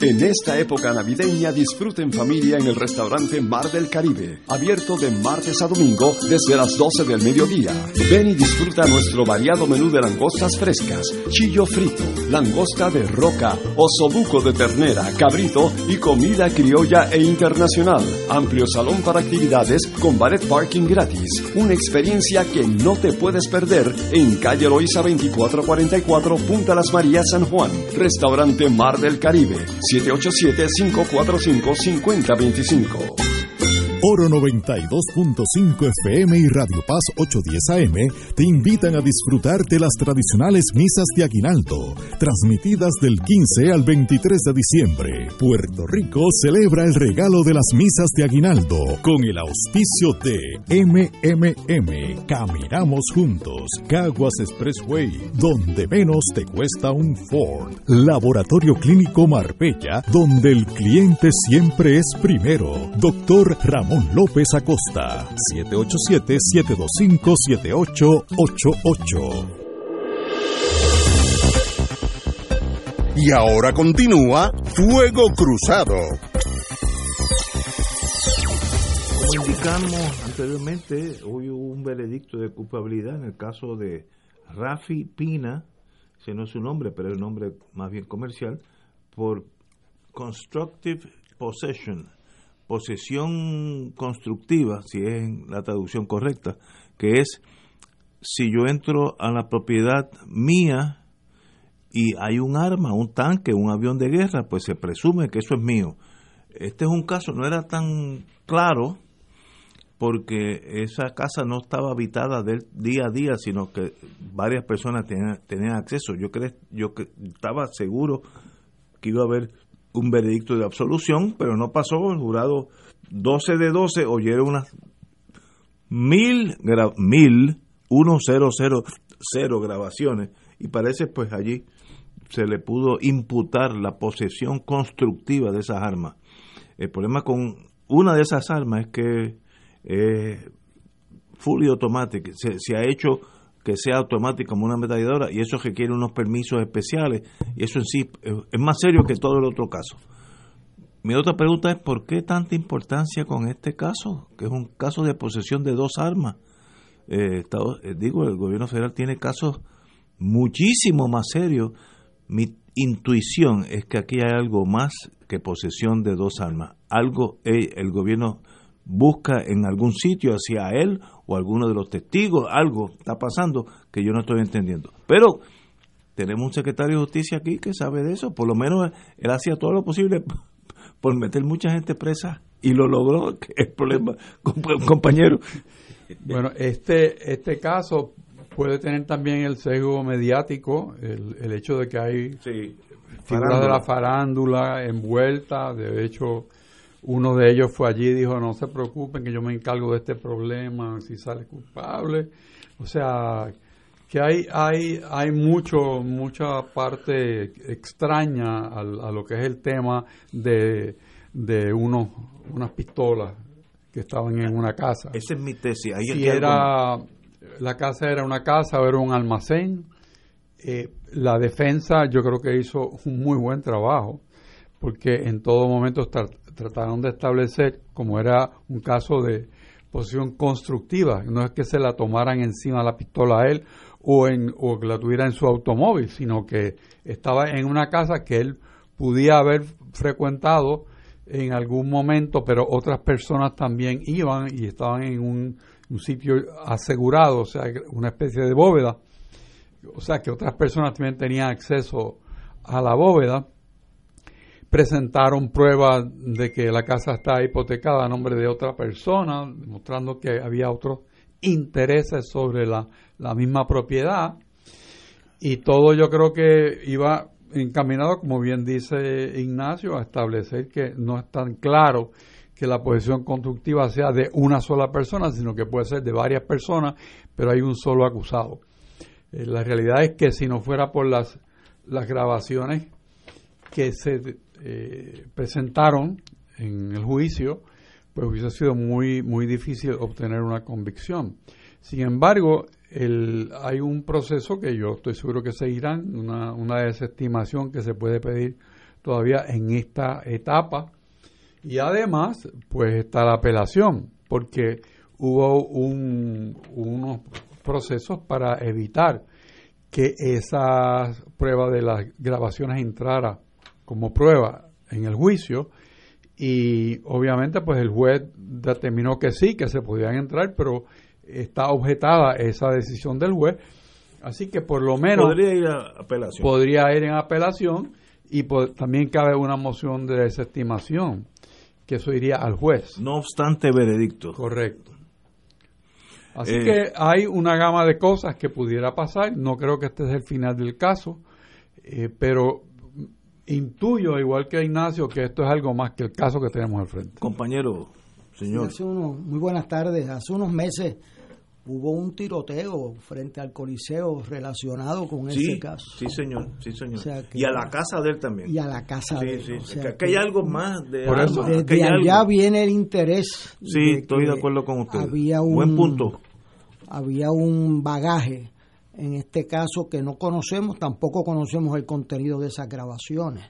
Speaker 11: En esta época navideña disfruten familia en el restaurante Mar del Caribe, abierto de martes a domingo desde las 12 del mediodía. Ven y disfruta nuestro variado menú de langostas frescas, chillo frito, langosta de roca, osobuco de ternera, cabrito y comida criolla e internacional. Amplio salón para actividades con ballet parking gratis. Una experiencia que no te puedes perder en calle Loiza 2444 Punta Las Marías San Juan. Restaurante Mar del Caribe 787-545-5025.
Speaker 12: Oro 92.5 FM y Radio Paz 810 AM te invitan a disfrutar de las tradicionales misas de Aguinaldo, transmitidas del 15 al 23 de diciembre. Puerto Rico celebra el regalo de las misas de Aguinaldo con el auspicio de MMM. Caminamos juntos. Caguas Expressway, donde menos te cuesta un Ford. Laboratorio Clínico Marbella, donde el cliente siempre es primero. Doctor Ramón López Acosta, 787-725-7888.
Speaker 6: Y ahora continúa Fuego Cruzado.
Speaker 1: Como indicamos anteriormente, hoy hubo un veredicto de culpabilidad en el caso de Rafi Pina, ese no es su nombre, pero es el nombre más bien comercial, por constructive possession posesión constructiva, si es la traducción correcta, que es si yo entro a la propiedad mía y hay un arma, un tanque, un avión de guerra, pues se presume que eso es mío. Este es un caso, no era tan claro porque esa casa no estaba habitada del día a día, sino que varias personas tenían, acceso. Yo, cre, yo estaba seguro que iba a haber un veredicto de absolución, pero no pasó. El jurado 12 de 12 oyeron unas mil, mil, uno cero cero cero grabaciones y parece pues allí se le pudo imputar la posesión constructiva de esas armas. El problema con una de esas armas es que eh, fully automatic, se ha hecho que sea automática como una ametralladora y eso requiere unos permisos especiales y eso en sí es más serio que todo el otro caso. Mi otra pregunta es ¿por qué tanta importancia con este caso? Que es un caso de posesión de dos armas. Eh, eh, digo, el gobierno federal tiene casos muchísimo más serios. Mi intuición es que aquí hay algo más que posesión de dos armas. Algo eh, el gobierno busca en algún sitio hacia él o alguno de los testigos, algo está pasando que yo no estoy entendiendo. Pero tenemos un secretario de justicia aquí que sabe de eso, por lo menos él hacía todo lo posible [LAUGHS] por meter mucha gente presa y lo logró, [LAUGHS] que es problema, compañero.
Speaker 4: Bueno, este, este caso puede tener también el sesgo mediático, el, el hecho de que hay figuras de la farándula envuelta, de hecho uno de ellos fue allí y dijo, no se preocupen que yo me encargo de este problema, si sale culpable. O sea, que hay, hay, hay mucho, mucha parte extraña a, a lo que es el tema de, de unos, unas pistolas que estaban en una casa.
Speaker 1: Esa es mi tesis.
Speaker 4: si era, la casa era una casa o era un almacén, eh, la defensa yo creo que hizo un muy buen trabajo, porque en todo momento trataron de establecer, como era un caso de posición constructiva, no es que se la tomaran encima la pistola a él o, en, o que la tuviera en su automóvil, sino que estaba en una casa que él podía haber frecuentado en algún momento, pero otras personas también iban y estaban en un sitio asegurado, o sea, una especie de bóveda, o sea, que otras personas también tenían acceso a la bóveda presentaron pruebas de que la casa está hipotecada a nombre de otra persona, demostrando que había otros intereses sobre la, la misma propiedad. Y todo yo creo que iba encaminado, como bien dice Ignacio, a establecer que no es tan claro que la posición constructiva sea de una sola persona, sino que puede ser de varias personas, pero hay un solo acusado. Eh, la realidad es que si no fuera por las, las grabaciones que se eh, presentaron en el juicio, pues hubiese sido muy, muy difícil obtener una convicción. Sin embargo, el, hay un proceso que yo estoy seguro que seguirán, una, una desestimación que se puede pedir todavía en esta etapa. Y además, pues está la apelación, porque hubo un, unos procesos para evitar que esa prueba de las grabaciones entrara como prueba en el juicio y obviamente pues el juez determinó que sí, que se podían entrar, pero está objetada esa decisión del juez. Así que por lo menos
Speaker 1: podría ir a apelación.
Speaker 4: Podría ir en apelación y también cabe una moción de desestimación que eso iría al juez.
Speaker 1: No obstante veredicto.
Speaker 4: Correcto. Así
Speaker 1: Eh.
Speaker 4: que hay una gama de cosas que pudiera pasar. No creo que este es el final del caso, eh, pero intuyo, igual que Ignacio, que esto es algo más que el caso que tenemos al frente.
Speaker 1: Compañero, señor.
Speaker 2: Hace unos, muy buenas tardes. Hace unos meses hubo un tiroteo frente al Coliseo relacionado con
Speaker 1: Sí,
Speaker 2: ese caso.
Speaker 1: sí, señor, sí, señor.
Speaker 2: O sea que-
Speaker 1: y a la casa de él también.
Speaker 2: Y a la casa
Speaker 1: Sí,
Speaker 2: de él.
Speaker 1: sí,
Speaker 2: O sea
Speaker 1: que aquí hay algo más de
Speaker 4: Por eso.
Speaker 2: Desde allá
Speaker 1: algo.
Speaker 2: viene el interés.
Speaker 1: Sí,
Speaker 2: de
Speaker 1: estoy de acuerdo con usted.
Speaker 2: Había un,
Speaker 1: Buen punto.
Speaker 2: Había un bagaje en este caso que no conocemos, tampoco conocemos el contenido de esas grabaciones.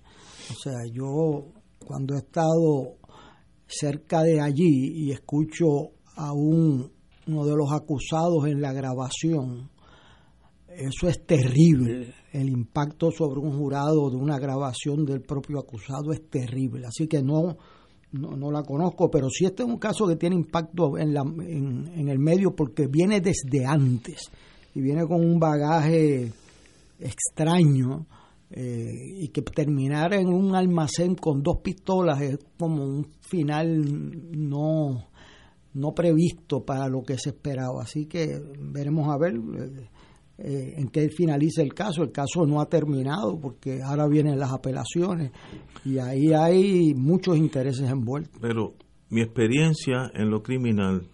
Speaker 2: O sea, yo cuando he estado cerca de allí y escucho a un, uno de los acusados en la grabación, eso es terrible. El impacto sobre un jurado de una grabación del propio acusado es terrible. Así que no, no, no la conozco, pero sí este es un caso que tiene impacto en, la, en, en el medio porque viene desde antes y viene con un bagaje extraño eh, y que terminar en un almacén con dos pistolas es como un final no no previsto para lo que se esperaba. Así que veremos a ver eh, eh, en qué finaliza el caso. El caso no ha terminado porque ahora vienen las apelaciones y ahí hay muchos intereses envueltos.
Speaker 1: Pero mi experiencia en lo criminal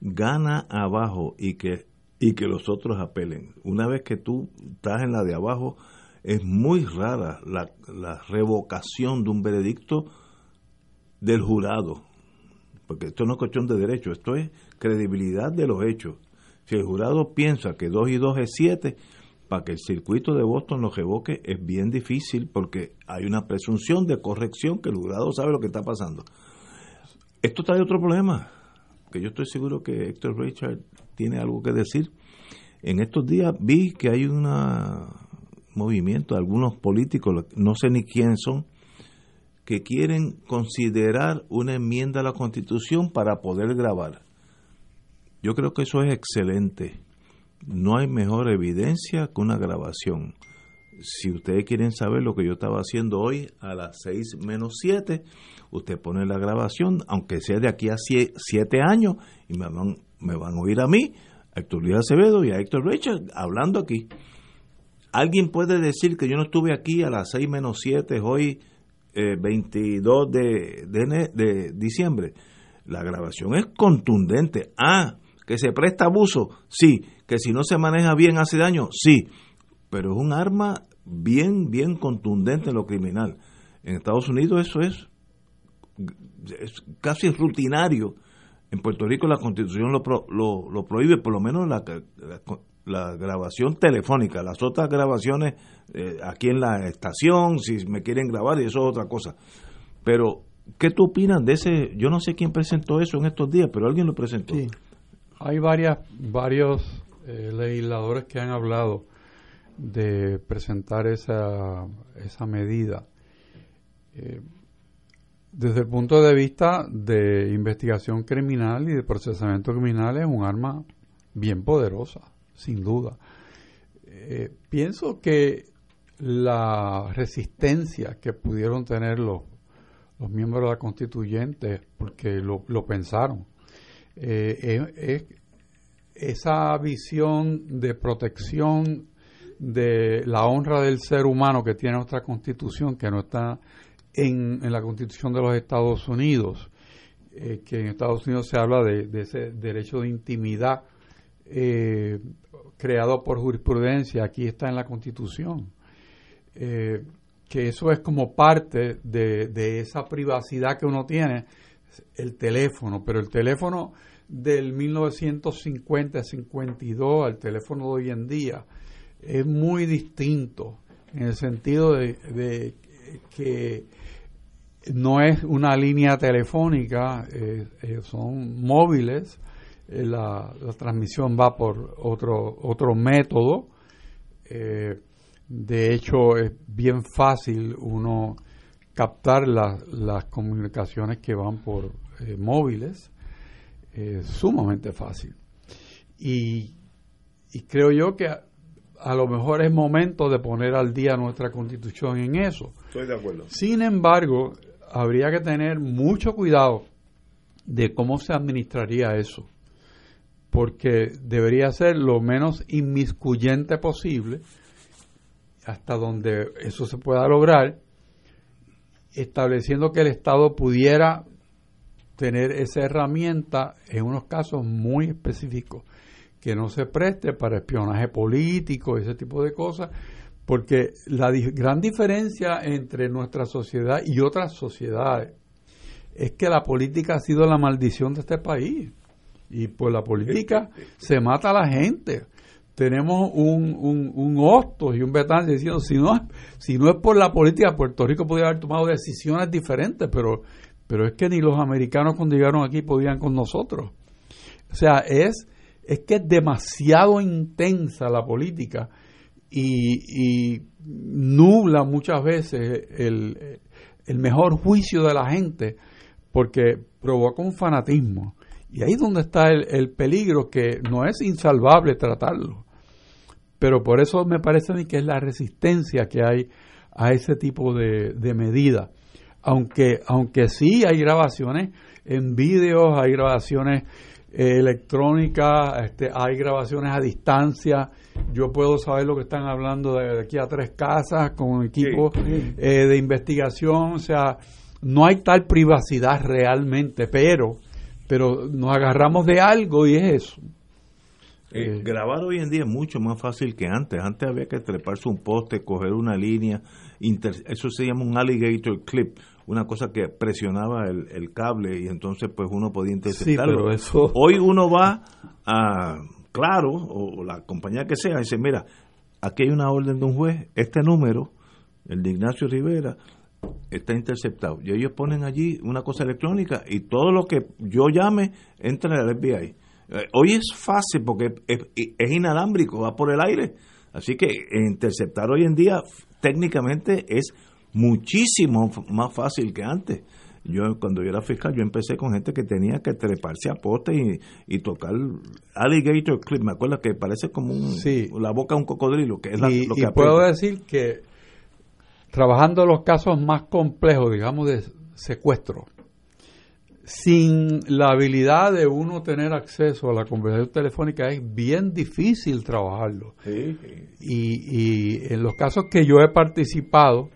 Speaker 1: gana abajo y que y que los otros apelen. Una vez que tú estás en la de abajo, es muy rara la, la revocación de un veredicto del jurado. Porque esto no es cuestión de derecho, esto es credibilidad de los hechos. Si el jurado piensa que 2 y 2 es 7, para que el circuito de Boston lo revoque es bien difícil porque hay una presunción de corrección que el jurado sabe lo que está pasando. Esto trae otro problema, que yo estoy seguro que Héctor Richard tiene algo que decir. En estos días vi que hay un movimiento algunos políticos, no sé ni quiénes son, que quieren considerar una enmienda a la Constitución para poder grabar. Yo creo que eso es excelente. No hay mejor evidencia que una grabación. Si ustedes quieren saber lo que yo estaba haciendo hoy a las 6 menos 7, usted pone la grabación, aunque sea de aquí a 7 años, y me van, me van a oír a mí, a Héctor Luis Acevedo y a Héctor Richard hablando aquí. ¿Alguien puede decir que yo no estuve aquí a las 6 menos 7 hoy, eh, 22 de, de, diciembre? La grabación es contundente. Ah, que se presta abuso, sí. Que si no se maneja bien hace daño, sí. Pero es un arma bien, bien contundente en lo criminal. En Estados Unidos eso es, es casi rutinario. En Puerto Rico la constitución lo, pro, lo, lo, prohíbe, por lo menos la, la, la, grabación telefónica. Las otras grabaciones eh, aquí en la estación, si me quieren grabar, y eso es otra cosa. Pero, ¿qué tú opinas de ese? Yo no sé quién presentó eso en estos días, pero alguien lo presentó.
Speaker 4: Sí. Hay varias, varios eh, legisladores que han hablado de presentar esa, esa medida. Eh, desde el punto de vista de investigación criminal y de procesamiento criminal es un arma bien poderosa, sin duda. Eh, pienso que la resistencia que pudieron tener los, los miembros de la constituyente, porque lo, pensaron, eh, es, es esa visión de protección de la honra del ser humano que tiene nuestra constitución, que no está en, en la constitución de los Estados Unidos, eh, que en Estados Unidos se habla de, ese derecho de intimidad eh, creado por jurisprudencia, aquí está en la constitución. Eh, que eso es como parte de, esa privacidad que uno tiene, el teléfono, pero el teléfono del 1950-52 al teléfono de hoy en día es muy distinto en el sentido de que no es una línea telefónica, eh, eh, son móviles, eh, la, la, transmisión va por otro, otro método. de hecho, es bien fácil uno captar la, las comunicaciones que van por móviles, sumamente fácil. Y, y, creo yo que a, a lo mejor es momento de poner al día nuestra constitución en eso.
Speaker 1: Estoy de acuerdo.
Speaker 4: Sin embargo, habría que tener mucho cuidado de cómo se administraría eso, porque debería ser lo menos inmiscuyente posible hasta donde eso se pueda lograr, estableciendo que el Estado pudiera tener esa herramienta en unos casos muy específicos, que no se preste para espionaje político, ese tipo de cosas, porque la gran diferencia entre nuestra sociedad y otras sociedades es que la política ha sido la maldición de este país. Y por la política se mata a la gente. Tenemos un, un, un hostos y un betán diciendo, si no, si no es por la política, Puerto Rico podría haber tomado decisiones diferentes, pero, pero es que ni los americanos cuando llegaron aquí podían con nosotros. O sea, es, es que es demasiado intensa la política y, nubla muchas veces el, el, mejor juicio de la gente porque provoca un fanatismo. Y ahí es donde está el, peligro que no es insalvable tratarlo. Pero por eso me parece a mí que es la resistencia que hay a ese tipo de, de medidas. Aunque, aunque sí hay grabaciones en vídeos, hay grabaciones eh, electrónicas, este, hay grabaciones a distancia, yo puedo saber lo que están hablando de aquí a tres casas con equipo eh, de investigación, o sea, no hay tal privacidad realmente, pero, pero nos agarramos de algo y es eso.
Speaker 1: Eh, grabar hoy en día es mucho más fácil que antes. Antes había que treparse un poste, coger una línea, eso se llama un alligator clip, una cosa que presionaba el, cable y entonces pues uno podía interceptarlo. eso... Hoy uno va a Claro, o la compañía que sea, dice, mira, aquí hay una orden de un juez, este número, el de Ignacio Rivera, está interceptado. Y ellos ponen allí una cosa electrónica y todo lo que yo llame entra en el FBI. Eh, hoy es fácil porque es, inalámbrico, va por el aire. Así que interceptar hoy en día técnicamente es muchísimo más fácil que antes. Yo cuando yo era fiscal, yo empecé con gente que tenía que treparse a poste y, tocar alligator clip. Me acuerdo que parece como la boca de un cocodrilo, que es
Speaker 4: y, lo que puedo decir que trabajando los casos más complejos, digamos, de secuestro, sin la habilidad de uno tener acceso a la conversación telefónica es bien difícil trabajarlo. Y, y en los casos que yo he participado,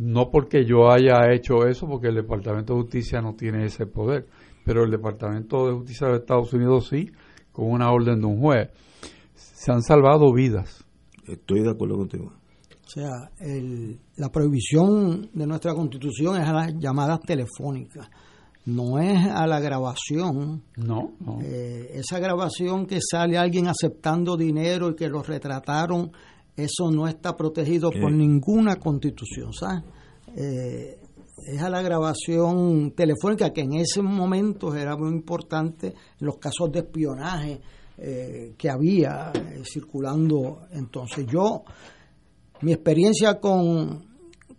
Speaker 4: no porque yo haya hecho eso, porque el Departamento de Justicia no tiene ese poder, pero el Departamento de Justicia de Estados Unidos sí, con una orden de un juez. Se han salvado vidas.
Speaker 1: Estoy de acuerdo contigo.
Speaker 2: O sea, la prohibición de nuestra constitución es a las llamadas telefónicas, no es a la grabación.
Speaker 4: No,
Speaker 2: eh, esa grabación que sale alguien aceptando dinero y que lo retrataron eso no está protegido por ninguna constitución, ¿sabes? Eh, es a la grabación telefónica que en ese momento era muy importante en los casos de espionaje eh, que había eh, circulando entonces. Yo, mi experiencia con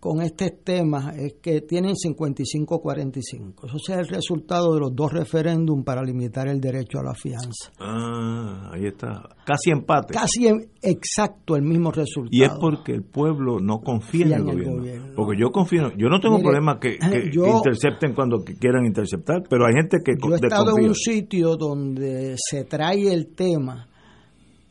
Speaker 2: con este tema es que tienen 55-45. Eso es el resultado de los dos referéndums para limitar el derecho a la fianza.
Speaker 1: Ah, ahí está. Casi empate.
Speaker 2: Casi exacto el mismo resultado.
Speaker 1: Y es porque el pueblo no confía en, el, gobierno. Porque yo confío, yo no tengo problema que, [LAUGHS] intercepten cuando quieran interceptar, pero hay gente que...
Speaker 2: Yo he estado en un sitio donde se trae el tema.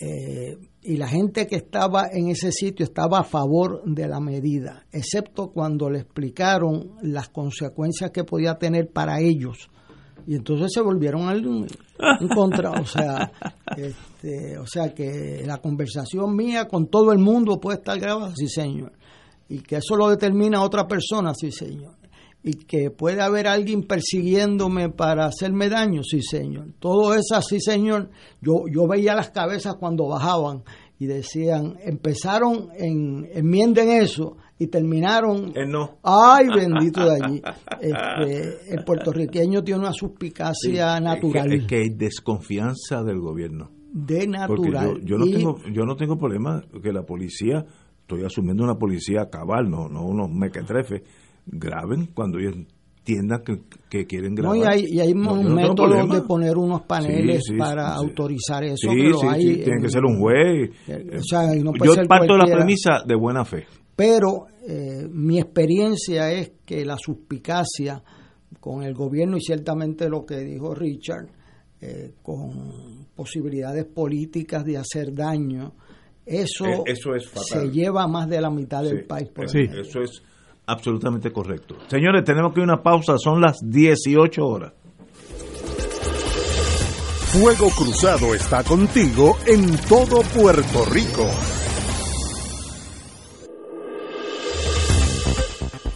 Speaker 2: Eh, y la gente que estaba en ese sitio estaba a favor de la medida, excepto cuando le explicaron las consecuencias que podía tener para ellos. Y entonces se volvieron en contra, o sea, [LAUGHS] este, o sea que la conversación mía con todo el mundo puede estar grabada, sí señor, y que eso lo determina otra persona, sí señor y que puede haber alguien persiguiéndome para hacerme daño, sí señor. Todo eso sí señor. Yo, yo veía las cabezas cuando bajaban y decían, empezaron en enmienden eso y terminaron
Speaker 1: en no.
Speaker 2: Ay, bendito de allí. Este, el puertorriqueño tiene una suspicacia natural.
Speaker 1: Es que, hay desconfianza del gobierno.
Speaker 2: De natural.
Speaker 1: yo, no tengo, yo no tengo problema que la policía, estoy asumiendo una policía cabal, no, no unos mequetrefes graben cuando ellos entiendan que, quieren grabar.
Speaker 2: No, y hay, y hay un método de poner unos paneles para autorizar eso.
Speaker 1: Sí, sí, tiene que ser un juez. yo parto de la premisa de buena fe.
Speaker 2: pero eh, mi experiencia es que la suspicacia con el gobierno y ciertamente lo que dijo Richard, eh, con posibilidades políticas de hacer daño, eso,
Speaker 1: Eh, eso es fatal.
Speaker 2: se lleva a más de la mitad del país. Por
Speaker 1: eso es absolutamente correcto. Señores, tenemos que ir a una pausa, son las 18 horas.
Speaker 6: Fuego Cruzado está contigo en todo Puerto Rico.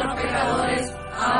Speaker 13: pecadores,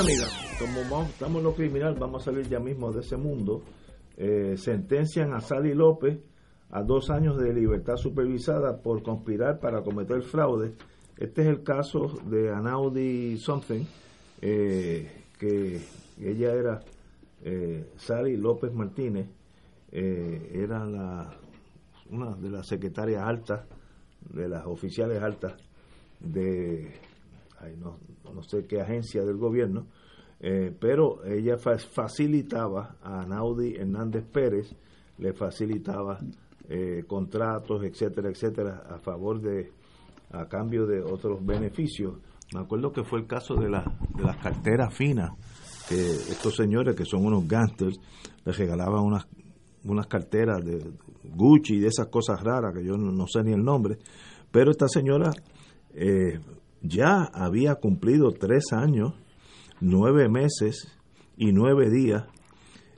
Speaker 1: Amigas, como vamos- estamos en lo criminal, vamos a salir ya mismo de ese mundo. Eh, sentencian a Sally López a dos años de libertad supervisada por conspirar para cometer fraude. Este es el caso de Anaudi Something, eh, que ella era eh, Sally López Martínez, eh, era la, una de las secretarias altas, de las oficiales altas de ay, no, no sé qué agencia del gobierno, eh, pero ella fa- facilitaba a Naudi Hernández Pérez, le facilitaba eh, contratos, etcétera, etcétera, a favor de, a cambio de otros beneficios. Me acuerdo que fue el caso de, la, las carteras finas, que estos señores que son unos gangsters les regalaban unas, unas carteras de Gucci y de esas cosas raras que yo no, no sé ni el nombre, pero esta señora eh, ya había cumplido tres años, nueve meses y nueve días.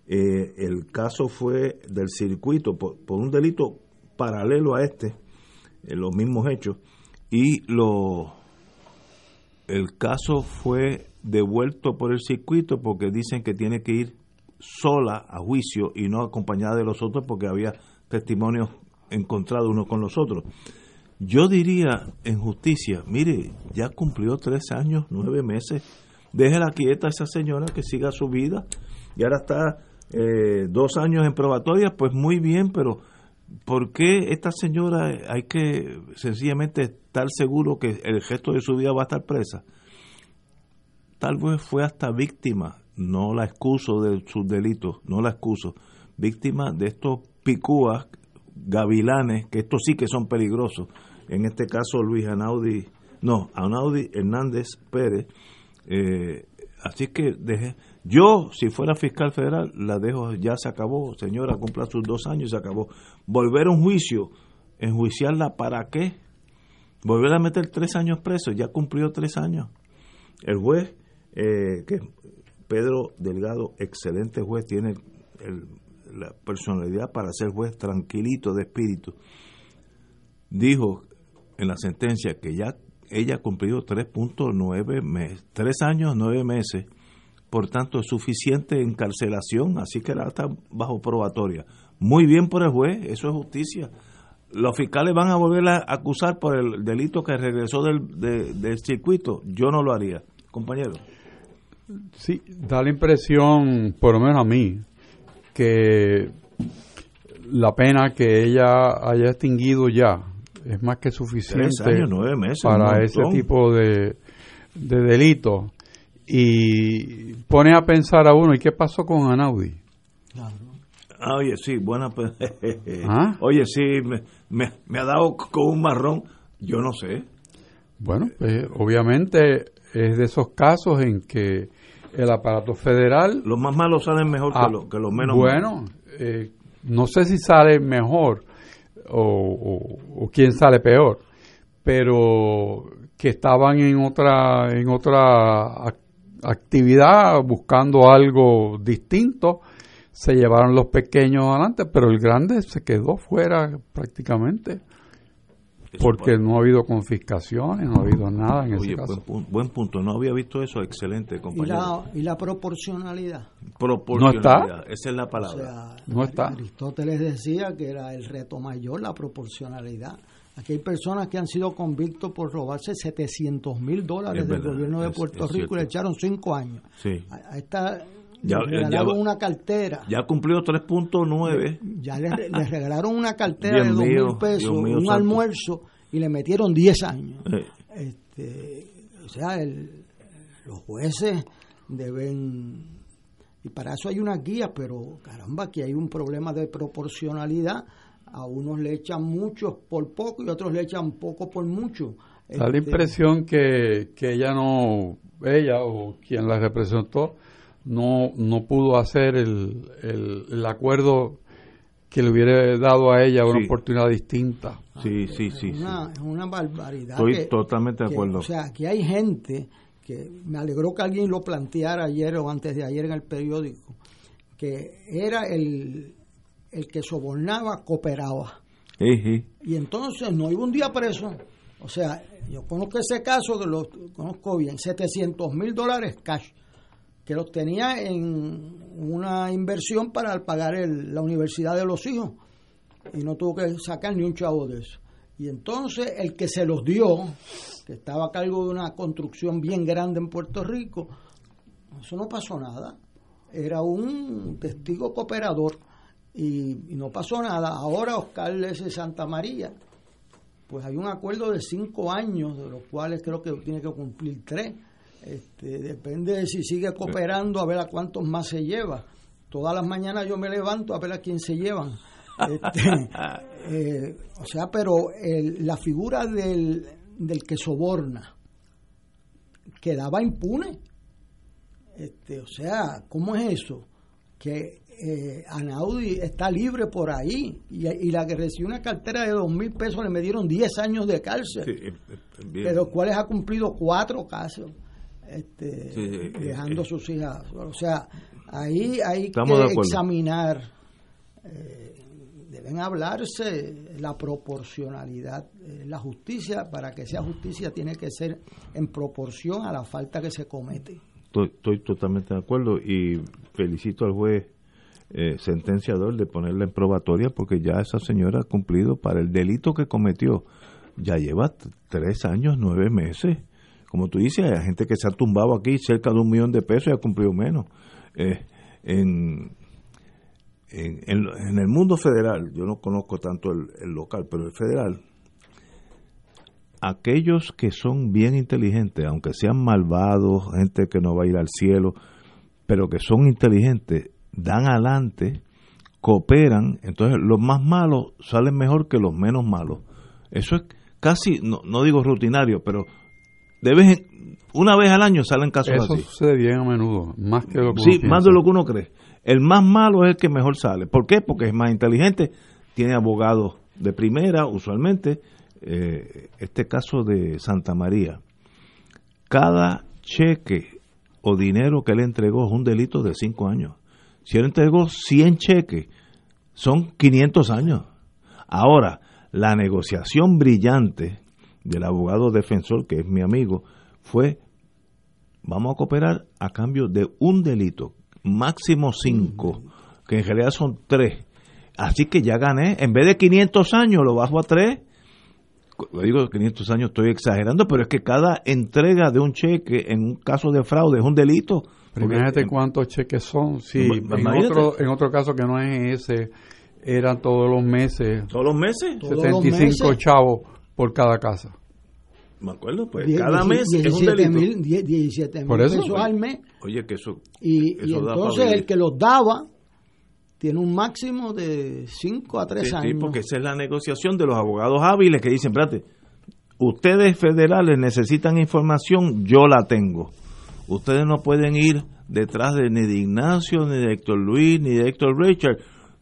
Speaker 1: Eh, el caso fue del circuito por, un delito paralelo a este, eh, los mismos hechos, y lo el caso fue devuelto por el circuito porque dicen que tiene que ir sola a juicio y no acompañada de los otros porque había testimonios encontrados unos con los otros. Yo diría en justicia, mire, ya cumplió tres años, nueve meses, déjela quieta a esa señora que siga su vida y ahora está eh, dos años en probatoria, pues muy bien, pero ¿por qué esta señora hay que sencillamente estar seguro que el gesto de su vida va a estar presa? Tal vez fue hasta víctima, no la excuso de sus delitos, no la excuso, víctima de estos picúas, gavilanes, que estos sí que son peligrosos. En este caso, Luis Anaudi, no, Anaudi Hernández Pérez. Eh, así que dejé, yo, si fuera fiscal federal, la dejo, ya se acabó, señora, cumpla sus dos años y se acabó. Volver a un juicio, enjuiciarla para qué? Volver a meter tres años preso, ya cumplió tres años. El juez, eh, que Pedro Delgado, excelente juez, tiene la personalidad para ser juez tranquilito de espíritu, dijo en la sentencia que ya ella ha cumplido 3.9 meses, tres años, nueve meses por tanto suficiente encarcelación, así que la está bajo probatoria. Muy bien por el juez, eso es justicia. Los fiscales van a volver a acusar por el delito que regresó del, del circuito. Yo no lo haría, compañero.
Speaker 4: Sí, da la impresión, por lo menos a mí, que la pena que ella haya extinguido ya es más que suficiente para ese tipo de, de delitos y pone a pensar a uno, ¿y qué pasó con Anaudi?
Speaker 1: Ah, oye, sí, buena. [LAUGHS] ¿Ah? Oye, sí, me, me, ha dado con un marrón, yo no sé.
Speaker 4: Bueno, pues, obviamente es de esos casos en que el aparato federal...
Speaker 1: Los más malos salen mejor que, ah, los, que los menos
Speaker 4: Bueno, eh, no sé si sale mejor o, quién sale peor, pero que estaban en otra en otra actividad buscando algo distinto, se llevaron los pequeños adelante, pero el grande se quedó fuera prácticamente. Porque no ha habido confiscaciones, no ha habido nada en ese caso.
Speaker 1: Buen, punto, no había visto eso, excelente, compañero.
Speaker 2: ¿Y la, proporcionalidad?
Speaker 1: Proporcionalidad, no está. esa es la palabra.
Speaker 4: no está.
Speaker 2: Aristóteles decía que era el reto mayor, la proporcionalidad. Aquí hay personas que han sido convictos por robarse 700 mil dólares del gobierno de Puerto Rico y le echaron cinco años.
Speaker 1: Sí.
Speaker 2: A, esta ya, le regalaron una cartera.
Speaker 1: Ya cumplió 3.9.
Speaker 2: Ya le, regalaron una cartera de 2 mil pesos, un almuerzo y le metieron 10 años. Este, o sea, los jueces deben... Y para eso hay una guía, pero caramba, que hay un problema de proporcionalidad a unos le echan mucho por poco y otros le echan poco por mucho.
Speaker 4: Da la este, impresión que, que ella no, ella o quien la representó, no, no pudo hacer el, el, acuerdo que le hubiera dado a ella una oportunidad distinta.
Speaker 1: Sí, sí, sí.
Speaker 2: Es una, barbaridad.
Speaker 1: Estoy totalmente de acuerdo.
Speaker 2: o sea, aquí hay gente que me alegró que alguien lo planteara ayer o antes de ayer en el periódico, que era el, el que sobornaba cooperaba. Y entonces no iba un día preso. O sea, yo conozco ese caso, que lo conozco bien, 700 mil dólares cash, que los tenía en una inversión para pagar la universidad de los hijos. Y no tuvo que sacar ni un chavo de eso. Y entonces el que se los dio, que estaba a cargo de una construcción bien grande en Puerto Rico, eso no pasó nada. Era un testigo cooperador y, no pasó nada. Ahora Oscar S. Santa María, pues hay un acuerdo de cinco años, de los cuales creo que tiene que cumplir tres. Este, depende de si sigue cooperando, a ver a cuántos más se lleva. Todas las mañanas yo me levanto a ver a quién se llevan. Este, [LAUGHS] eh, o sea, pero la figura del, del que soborna quedaba impune. Este, o sea, ¿cómo es eso? Que eh, Anaudi está libre por ahí y, la que recibió una cartera de dos mil pesos le me dieron 10 años de cárcel, de eh, eh, los cuales ha cumplido cuatro casos, este, dejando sus hijas. O sea, ahí hay que examinar, deben hablarse la proporcionalidad. la justicia, para que sea justicia, tiene que ser en proporción a la falta que se comete.
Speaker 1: estoy totalmente de acuerdo y felicito al juez eh, sentenciador de ponerla en probatoria porque ya esa señora ha cumplido para el delito que cometió. Ya lleva tres años, nueve meses. Como tú dices, hay gente que se ha tumbado aquí cerca de un millón de pesos y ha cumplido menos. Eh, en, en, en, el mundo federal, yo no conozco tanto el, el local, pero el federal, aquellos que son bien inteligentes, aunque sean malvados, gente que no va a ir al cielo, pero que son inteligentes, dan adelante, cooperan, entonces los más malos salen mejor que los menos malos. Eso es casi, no, no digo rutinario, pero de vez una vez al año salen casos
Speaker 4: así. Eso sucede bien a menudo, más que lo que
Speaker 1: Sí, más de lo que uno cree. El más malo es el que mejor sale. ¿Por qué? Porque es más inteligente, tiene abogados de primera, usualmente. Eh, este caso de Santa María, cada cheque o dinero que él entregó es un delito de cinco años. Si él entregó 100 cheques, son 500 años. Ahora, la negociación brillante del abogado defensor, que es mi amigo, fue, vamos a cooperar a cambio de un delito, máximo cinco, que en realidad son tres. Así que ya gané, en vez de 500 años lo bajo a tres. Digo 500 años, estoy exagerando, pero es que cada entrega de un cheque en un caso de fraude es un delito.
Speaker 4: imagínate cuántos cheques son. Sí, en otro, en otro caso que no es ese, eran todos los meses.
Speaker 1: ¿Todos los meses?
Speaker 4: 75 chavos por cada casa.
Speaker 1: Me acuerdo, pues cada mes 17
Speaker 2: mil, 17 mil pesos al mes.
Speaker 1: Oye, que eso.
Speaker 2: Y, entonces el que los daba tiene un máximo de 5 a 3 años. Sí,
Speaker 1: porque esa es la negociación de los abogados hábiles que dicen, espérate, ustedes federales necesitan información, yo la tengo. Ustedes no pueden ir detrás de ni de Ignacio, ni de Héctor Luis, ni de Héctor Richard,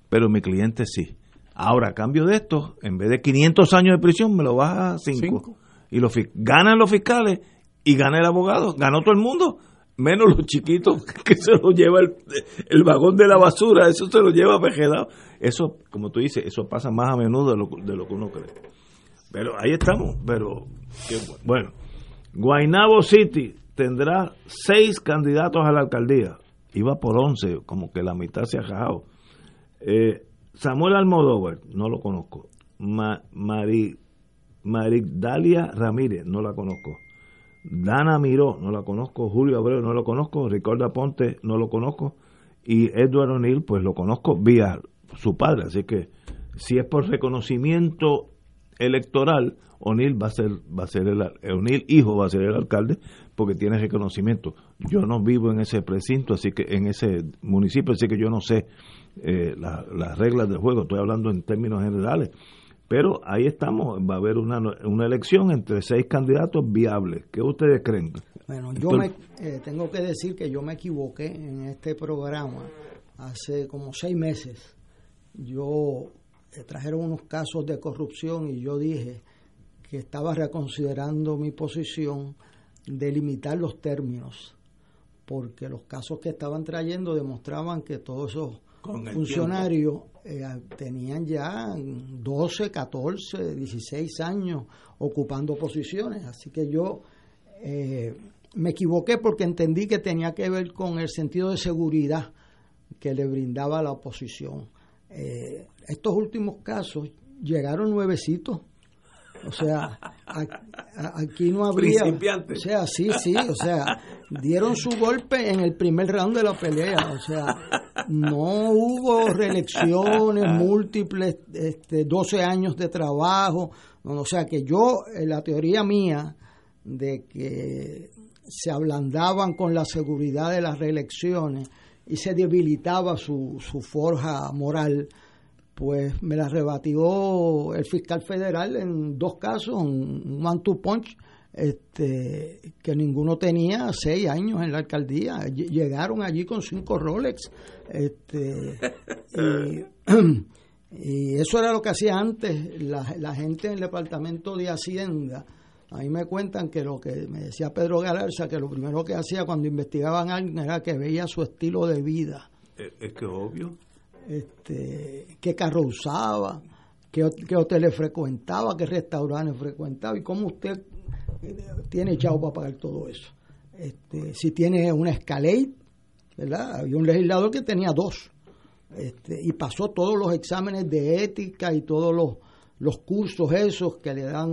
Speaker 1: pero mi cliente sí. Ahora, a cambio de esto, en vez de 500 años de prisión, me lo baja a 5 y los ganan los fiscales y gana el abogado, ganó todo el mundo, menos los chiquitos [LAUGHS] que se lo lleva el, vagón de la basura, eso se lo lleva vegetado. Eso, como tú dices, eso pasa más a menudo de lo, de lo que uno cree. Pero ahí estamos, pero bueno. Guaynabo City tendrá seis candidatos a la alcaldía. Iba por once, como que la mitad se ha rajado. Eh, Samuel Almodóvar, no lo conozco. Ma, Mari, Marigdalia Ramírez, no la conozco. Dana Miró, no la conozco. Julio Abreu, no lo conozco. Ricardo Ponte, no lo conozco. Y Edward O'Neill, pues lo conozco vía su padre. Así que si es por reconocimiento electoral, O'Neill va a ser, va a ser el O'Neill hijo va a ser el alcalde porque tiene reconocimiento. Yo no vivo en ese precinto, así que en ese municipio, así que yo no sé eh, las reglas del juego. Estoy hablando en términos generales pero ahí estamos, va a haber una, una elección entre seis candidatos viables. ¿Qué ustedes creen?
Speaker 2: Bueno, yo me, eh, tengo que decir que yo me equivoqué en este programa hace como seis meses. Yo eh, trajeron unos casos de corrupción y yo dije que estaba reconsiderando mi posición de limitar los términos, porque los casos que estaban trayendo demostraban que todos esos funcionarios eh, tenían ya 12, 14, 16 años ocupando posiciones. Así que yo eh, me equivoqué porque entendí que tenía que ver con el sentido de seguridad que le brindaba la oposición. Eh, estos últimos casos llegaron nuevecitos o sea, [LAUGHS] aquí no habría. O sea, sí, sí, o sea, dieron su golpe en el primer round de la pelea. O sea, no hubo reelecciones múltiples, este, 12 años de trabajo. o sea, que yo, la teoría mía de que se ablandaban con la seguridad de las reelecciones y se debilitaba su, su forja moral pues me la rebatió el fiscal federal en dos casos, un one two punch, este, que ninguno tenía seis años en la alcaldía. Llegaron allí con cinco Rolex. Este, [CLEARS THROAT] y, eso era lo que hacía antes la, la gente en el departamento de Hacienda. A mí me cuentan que lo que me decía Pedro Galarza, que lo primero que hacía cuando investigaban a alguien era que veía su estilo de vida.
Speaker 1: Es que obvio
Speaker 2: este, qué carro usaba, qué, hoteles frecuentaba, qué restaurantes frecuentaba y cómo usted tiene echado para pagar todo eso. Este, si tiene una Escalade, ¿verdad? Había un legislador que tenía dos este, y pasó todos los exámenes de ética y todos los, los cursos esos que le dan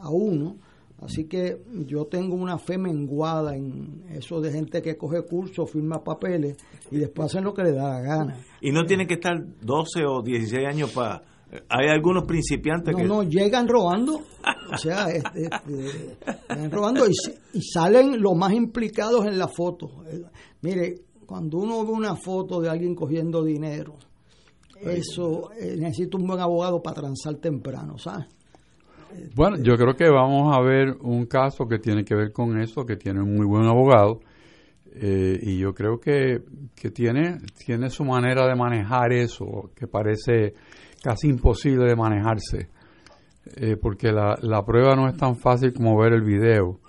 Speaker 2: a uno. Así que yo tengo una fe menguada en eso de gente que coge cursos, firma papeles y después hacen lo que le da la gana.
Speaker 1: Y no tiene que estar 12 o 16 años para... Hay algunos principiantes
Speaker 2: no,
Speaker 1: que...
Speaker 2: No, llegan robando, o sea, [LAUGHS] este, este, llegan robando y, y, salen los más implicados en la foto. Eh, mire, cuando uno ve una foto de alguien cogiendo dinero, eso eh, necesita un buen abogado para transar temprano, ¿sabes?
Speaker 4: Bueno, yo creo que vamos a ver un caso que tiene que ver con eso, que tiene un muy buen abogado, eh, y yo creo que, que tiene, tiene su manera de manejar eso, que parece casi imposible de manejarse, eh, porque la, la prueba no es tan fácil como ver el video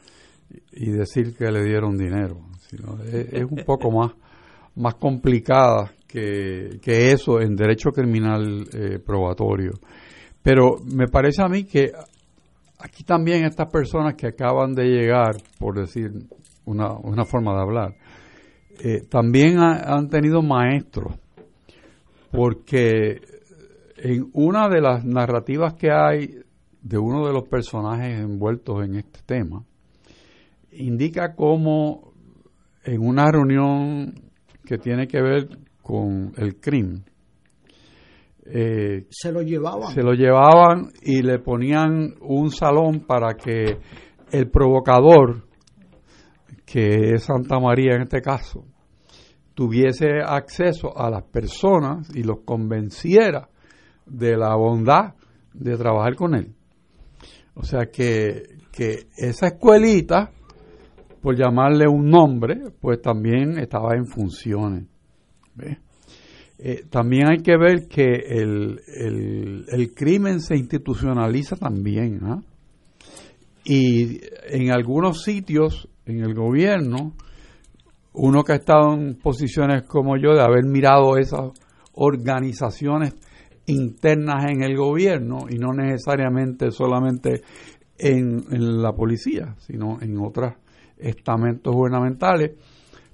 Speaker 4: y decir que le dieron dinero, sino es, es un poco [LAUGHS] más, más complicada que, que eso en derecho criminal eh, probatorio. Pero me parece a mí que aquí también estas personas que acaban de llegar, por decir una, una forma de hablar, eh, también ha, han tenido maestros, porque en una de las narrativas que hay de uno de los personajes envueltos en este tema, indica cómo en una reunión que tiene que ver con el crimen, eh,
Speaker 2: se lo llevaban.
Speaker 4: Se lo llevaban y le ponían un salón para que el provocador, que es Santa María en este caso, tuviese acceso a las personas y los convenciera de la bondad de trabajar con él. O sea que, que esa escuelita, por llamarle un nombre, pues también estaba en funciones. Eh, también hay que ver que el, el, el crimen se institucionaliza también. ¿ah? Y en algunos sitios, en el gobierno, uno que ha estado en posiciones como yo de haber mirado esas organizaciones internas en el gobierno y no necesariamente solamente en, la policía, sino en otros estamentos gubernamentales,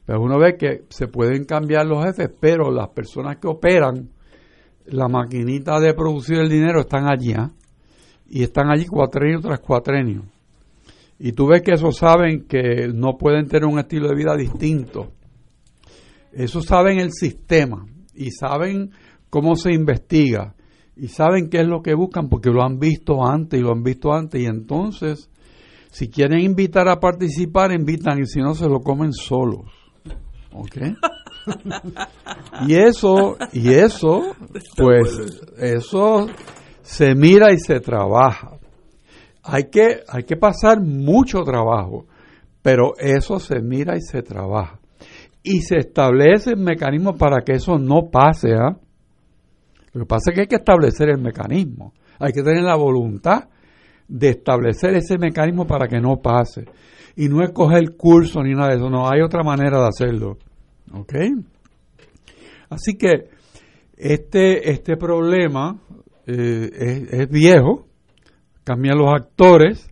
Speaker 4: pero uno ve que se pueden cambiar los jefes, pero las personas que operan la maquinita de producir el dinero están allí, ¿eh? y están allí cuatrenio tras cuatrenio. Y tú ves que esos saben que no pueden tener un estilo de vida distinto. Esos saben el sistema y saben cómo se investiga y saben qué es lo que buscan porque lo han visto antes y lo han visto antes y entonces si quieren invitar a participar invitan y si no se lo comen solos. ¿Ok? [LAUGHS] y eso, y eso, pues, eso se mira y se trabaja. Hay que, hay que pasar mucho trabajo, pero eso se mira y se trabaja. Y se establecen mecanismos para que eso no pase. ¿ah? Lo que pasa es que hay que establecer el mecanismo. Hay que tener la voluntad de establecer ese mecanismo para que no pase. Y no es coger curso ni nada de eso, no, hay otra manera de hacerlo. ¿Ok? Así que este, este problema eh, es, es, viejo, cambia los actores,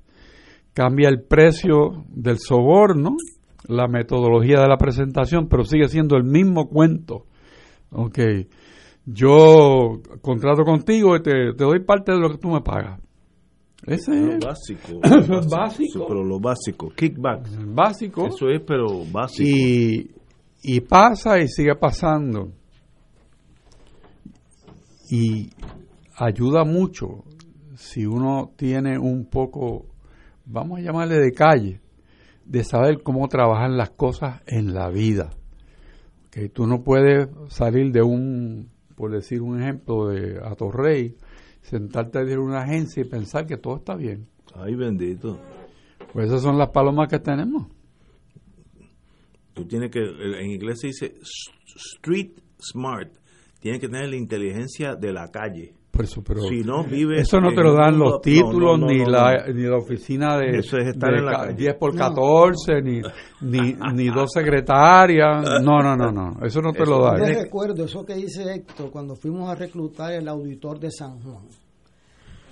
Speaker 4: cambia el precio del soborno, la metodología de la presentación, pero sigue siendo el mismo cuento. Ok, yo contrato contigo y te, te doy parte de lo que tú me pagas. Ese
Speaker 1: es básico. [COUGHS]
Speaker 4: Eso es básico.
Speaker 1: Pero lo básico, kickback.
Speaker 4: Básico.
Speaker 1: Eso es, pero básico.
Speaker 4: Y, y pasa y sigue pasando. Y ayuda mucho si uno tiene un poco, vamos a llamarle de calle, de saber cómo trabajan las cosas en la vida. Que tú no puedes salir de un, por decir un ejemplo, de Atorrey, sentarte en una agencia y pensar que todo está bien.
Speaker 1: Ay, bendito.
Speaker 4: Pues esas son las palomas que tenemos.
Speaker 1: Tú tienes que, en inglés se dice street smart, tienes que tener la inteligencia de la calle.
Speaker 4: Por eso, pero
Speaker 1: si no
Speaker 4: eso no te lo dan los títulos no, no, ni la ni la oficina de,
Speaker 1: eso es estar
Speaker 4: de
Speaker 1: en la
Speaker 4: 10 por 14 ni, ni ni dos secretarias. No no no no. Eso no te
Speaker 2: eso,
Speaker 4: lo dan.
Speaker 2: Yo recuerdo eso que dice Héctor cuando fuimos a reclutar el auditor de San Juan.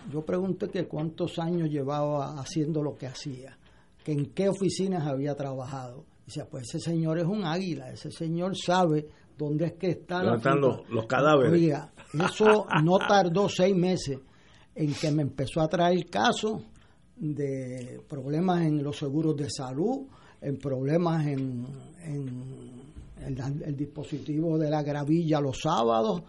Speaker 2: Yo pregunté que cuántos años llevaba haciendo lo que hacía que en qué oficinas había trabajado. Dice pues ese señor es un águila ese señor sabe dónde es que está
Speaker 1: ¿Dónde están los, los, cadáveres.
Speaker 2: Oiga, eso no tardó seis meses en que me empezó a traer casos de problemas en los seguros de salud, en problemas en, el, dispositivo de la gravilla los sábados,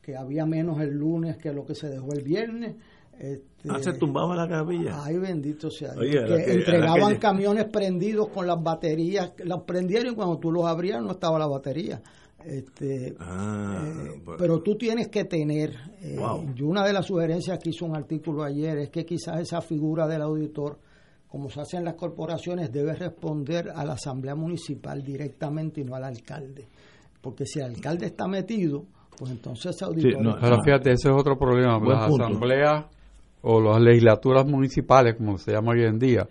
Speaker 2: que había menos el lunes que lo que se dejó el viernes.
Speaker 1: Este, ah, se tumbaba la gravilla.
Speaker 2: Ay, bendito sea. que, entregaban camiones prendidos con las baterías, los prendieron y cuando tú los abrías no estaba la batería. Este, ah, eh, Pero tú tienes que tener, eh, yo una de las sugerencias que hizo un artículo ayer es que quizás esa figura del auditor, como se hace en las corporaciones, debe responder a la asamblea municipal directamente y no al alcalde. Porque si el alcalde está metido, pues entonces ese auditor...
Speaker 4: pero fíjate, ese es otro problema. las asambleas o las legislaturas municipales, como se llama hoy en día,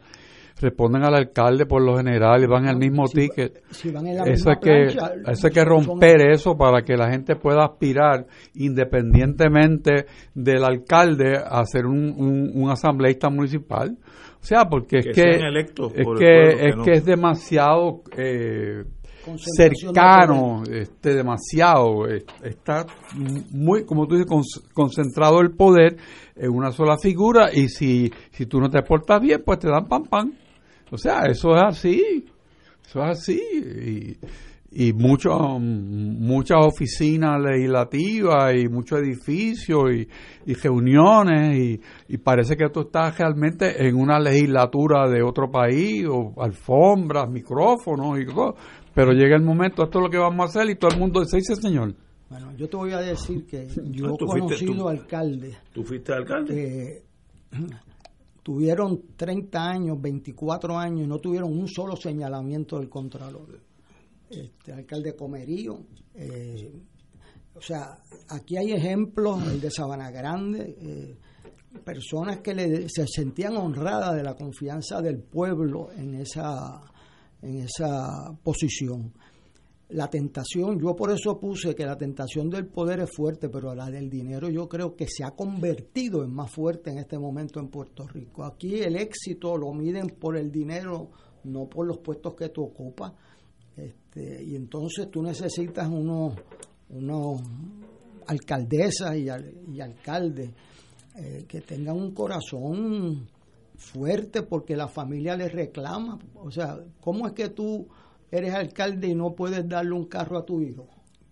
Speaker 4: responden al alcalde por lo general y van al mismo ticket. eso, hay que, eso que romper eso para que la gente pueda aspirar independientemente del alcalde a ser un, un, asambleísta municipal. O sea, porque es que, es, que, es que es demasiado eh, cercano, este, demasiado, está muy, como tú dices, concentrado el poder en una sola figura y si, si tú no te portas bien, pues te dan pan pan. O sea, eso es así, eso es así. Y, y muchas oficinas legislativas y muchos edificios y, y reuniones y, y, parece que tú estás realmente en una legislatura de otro país o alfombras, micrófonos y todo. Pero llega el momento, esto es lo que vamos a hacer y todo el mundo dice, señor.
Speaker 2: Bueno, yo te voy a decir que yo he conocido alcalde.
Speaker 1: ¿Tú fuiste alcalde?
Speaker 2: Eh, tuvieron 30 años, 24 años y no tuvieron un solo señalamiento del Contralor. Este alcalde Comerío, eh, o sea, aquí hay ejemplos, el de Sabana Grande, eh, personas que se sentían honradas de la confianza del pueblo en esa, en esa posición la tentación, yo por eso puse que la tentación del poder es fuerte, pero la del dinero yo creo que se ha convertido en más fuerte en este momento en Puerto Rico. Aquí el éxito lo miden por el dinero, no por los puestos que tú ocupas. Este, y entonces tú necesitas unos, unos alcaldesas y, alcaldes eh, que tengan un corazón fuerte porque la familia les reclama. O sea, ¿cómo es que tú eres alcalde y no puedes darle un carro a tu hijo.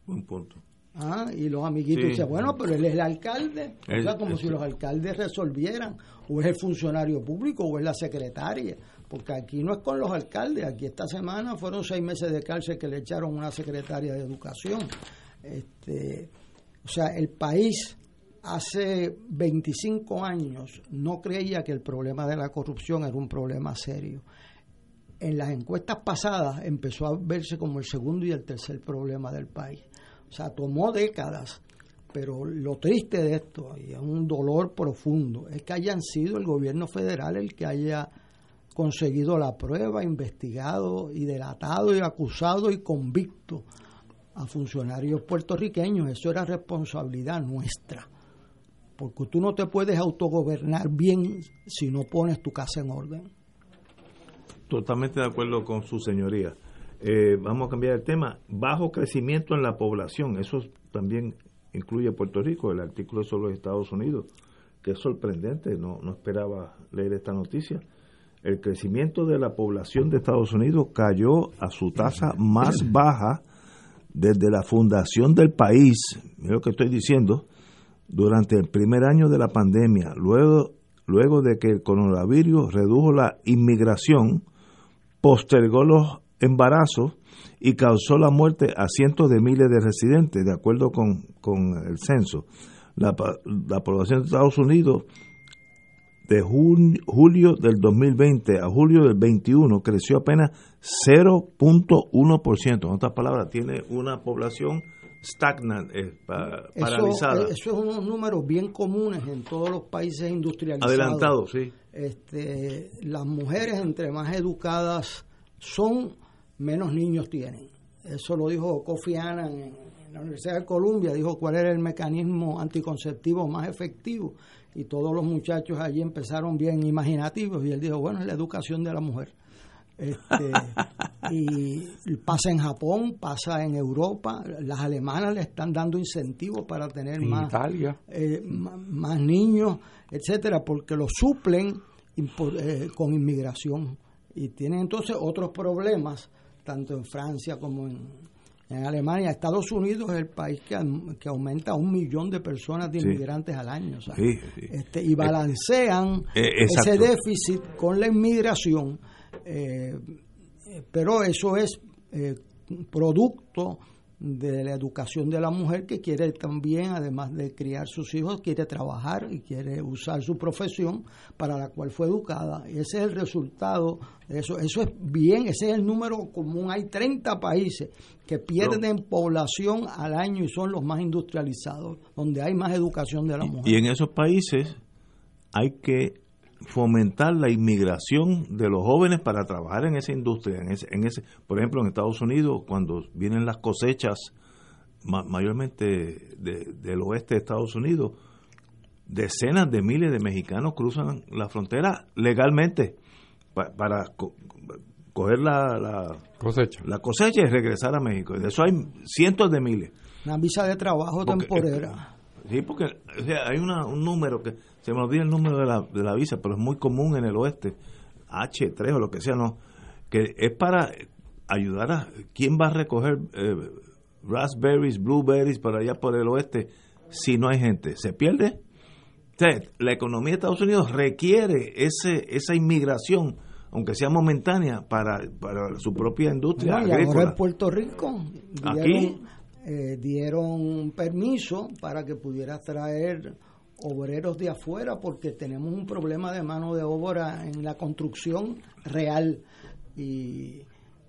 Speaker 1: Un punto.
Speaker 2: Ah, y los amiguitos dicen, bueno, pero él es el alcalde. o sea, como si los alcaldes resolvieran, o es el funcionario público, o es la secretaria. Porque aquí no es con los alcaldes, aquí esta semana fueron seis meses de cárcel que le echaron una secretaria de educación. Este, o sea, el país hace 25 años no creía que el problema de la corrupción era un problema serio en las encuestas pasadas empezó a verse como el segundo y el tercer problema del país. O sea, tomó décadas, pero lo triste de esto, y es un dolor profundo, es que hayan sido el gobierno federal el que haya conseguido la prueba, investigado y delatado y acusado y convicto a funcionarios puertorriqueños. Eso era responsabilidad nuestra. Porque tú no te puedes autogobernar bien si no pones tu casa en orden.
Speaker 1: Totalmente de acuerdo con su señoría. Eh, vamos a cambiar el tema. Bajo crecimiento en la población. Eso también incluye Puerto Rico, el artículo sobre los Estados Unidos, que es sorprendente. No, no esperaba leer esta noticia. El crecimiento de la población de Estados Unidos cayó a su tasa más [CLEARS THROAT] baja desde la fundación del país. Mira lo que estoy diciendo. Durante el primer año de la pandemia, luego, luego de que el coronavirus redujo la inmigración, postergó los embarazos y causó la muerte a cientos de miles de residentes, de acuerdo con, el censo. La, la, población de Estados Unidos de julio del 2020 a julio del 21 creció apenas 0.1%. En otras palabras, tiene una población stagnante, eh, paralizada.
Speaker 2: Eso, eso, es unos números bien comunes en todos los países industrializados.
Speaker 1: Adelantado, sí.
Speaker 2: Este, las mujeres entre más educadas son, menos niños tienen. Eso lo dijo Kofi Annan en, la Universidad de Columbia, dijo cuál era el mecanismo anticonceptivo más efectivo y todos los muchachos allí empezaron bien imaginativos y él dijo, bueno, es la educación de la mujer. Este, y pasa en Japón, pasa en Europa, las alemanas le están dando incentivos para tener más, eh, más niños, etcétera, porque lo suplen eh, con inmigración. Y tienen entonces otros problemas, tanto en Francia como en, en Alemania. Estados Unidos es el país que, que aumenta un millón de personas de inmigrantes al año. Este, y balancean ese déficit con la inmigración. Pero eso es producto de la educación de la mujer que quiere también, además de criar sus hijos, quiere trabajar y quiere usar su profesión para la cual fue educada. Ese es el resultado de eso. Eso es bien, ese es el número común. Hay 30 países que pierden población al año y son los más industrializados, donde hay más educación de la mujer.
Speaker 1: Y en esos países hay que fomentar la inmigración de los jóvenes para trabajar en esa industria. En ese, en ese, por ejemplo, en Estados Unidos, cuando vienen las cosechas, mayormente del oeste de Estados Unidos, decenas de miles de mexicanos cruzan la frontera legalmente para coger la,
Speaker 4: cosecha.
Speaker 1: la cosecha y regresar a México. De eso hay cientos de miles.
Speaker 2: Una visa de trabajo temporera.
Speaker 1: Sí, porque hay una, un número que se me olvida el número de la, de la visa, pero es muy común en el oeste, H3 o lo que sea, no, que es para ayudar a quién va a recoger eh, raspberries, blueberries para allá por el oeste si no hay gente, se pierde. la economía de Estados Unidos requiere ese esa inmigración aunque sea momentánea para, para su propia industria
Speaker 2: y ahora en Puerto Rico dieron, aquí eh, dieron permiso para que pudiera traer obreros de afuera porque tenemos un problema de mano de obra en la construcción real. Y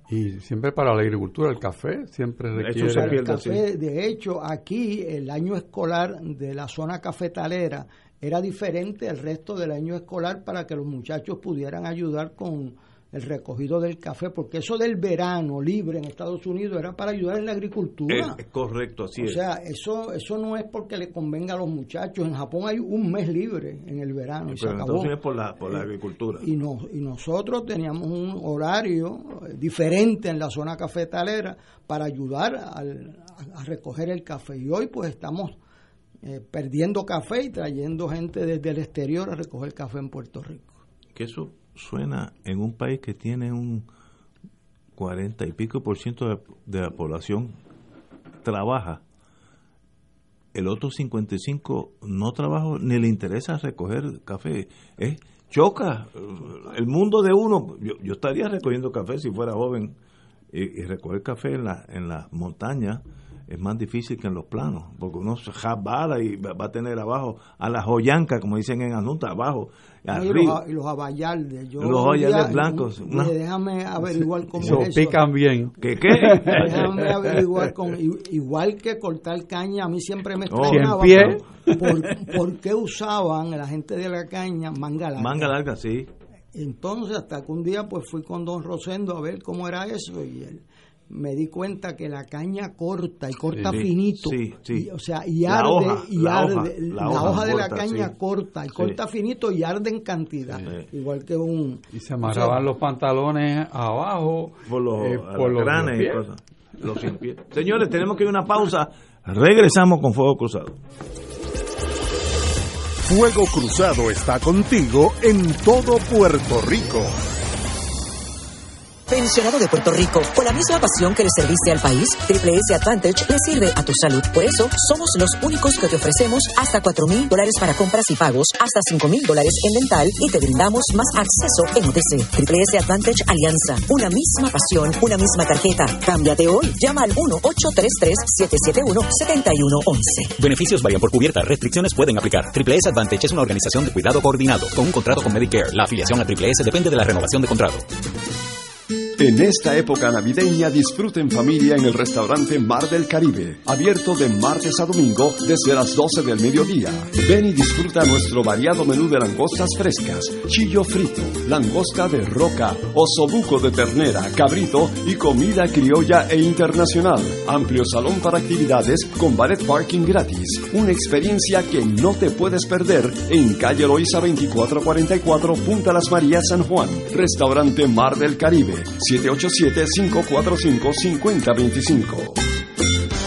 Speaker 4: y siempre para la agricultura el café siempre requiere
Speaker 2: el café de hecho aquí el año escolar de la zona cafetalera era diferente al resto del año escolar para que los muchachos pudieran ayudar con el recogido del café, porque eso del verano libre en Estados Unidos era para ayudar en la agricultura.
Speaker 1: Es, correcto, así es.
Speaker 2: O sea, eso, eso no es porque le convenga a los muchachos. En Japón hay un mes libre en el verano. y se acabó.
Speaker 1: es por la, por la eh, agricultura.
Speaker 2: Y, no, y nosotros teníamos un horario eh, diferente en la zona cafetalera para ayudar al, a, recoger el café. Y hoy pues estamos eh, perdiendo café y trayendo gente desde el exterior a recoger café en Puerto Rico.
Speaker 1: Que eso suena en un país que tiene un 40 y pico por ciento de, la población trabaja, el otro 55 no trabaja ni le interesa recoger café. Es choca el mundo de uno. Yo, estaría recogiendo café si fuera joven y, recoger café en la, en las montañas es más difícil que en los planos, porque uno se jabala y va a tener abajo a la joyanca, como dicen en Anunta, abajo.
Speaker 2: Y, los, y
Speaker 1: los abayaldes blancos.
Speaker 2: Déjame averiguar cómo es
Speaker 4: eso. pican bien.
Speaker 1: ¿Qué qué?
Speaker 2: déjame averiguar con... Igual que cortar caña, a mí siempre me
Speaker 4: extrañaba. pie?
Speaker 2: Por, ¿Por qué usaban la gente de la caña manga larga?
Speaker 1: Manga larga, sí.
Speaker 2: Entonces, hasta que un día pues fui con don Rosendo a ver cómo era eso y él me di cuenta que la caña corta y corta finito, o sea, y arde, y arde, la, hoja, de la caña corta y corta finito y arde en cantidad, igual que un...
Speaker 4: Y se amarraban los pantalones abajo
Speaker 1: por los, eh, por los granes y cosas. Los Señores, tenemos que ir a una pausa, regresamos con Fuego Cruzado.
Speaker 6: Fuego Cruzado está contigo en todo Puerto Rico.
Speaker 9: Pensionado de Puerto Rico, con la misma pasión que le serviste al país, Triple S Advantage le sirve a tu salud. Por eso, somos los únicos que te ofrecemos hasta 4 mil dólares para compras y pagos, hasta 5 mil dólares en dental y te brindamos más acceso en OTC. Triple S Advantage Alianza, una misma pasión, una misma tarjeta. Cámbiate hoy. Llama al 1-833-771-7111.
Speaker 10: Beneficios varían por cubierta. Restricciones pueden aplicar. Triple S Advantage es una organización de cuidado coordinado con un contrato con Medicare. La afiliación a Triple S depende de la renovación de contrato.
Speaker 11: En esta época navideña disfruten familia en el restaurante Mar del Caribe, abierto de martes a domingo desde las 12 del mediodía. Ven y disfruta nuestro variado menú de langostas frescas, chillo frito, langosta de roca, osobuco de ternera, cabrito y comida criolla e internacional. Amplio salón para actividades con ballet parking gratis. Una experiencia que no te puedes perder en calle Loiza 2444 Punta Las Marías San Juan. Restaurante Mar del Caribe 787-545-5025.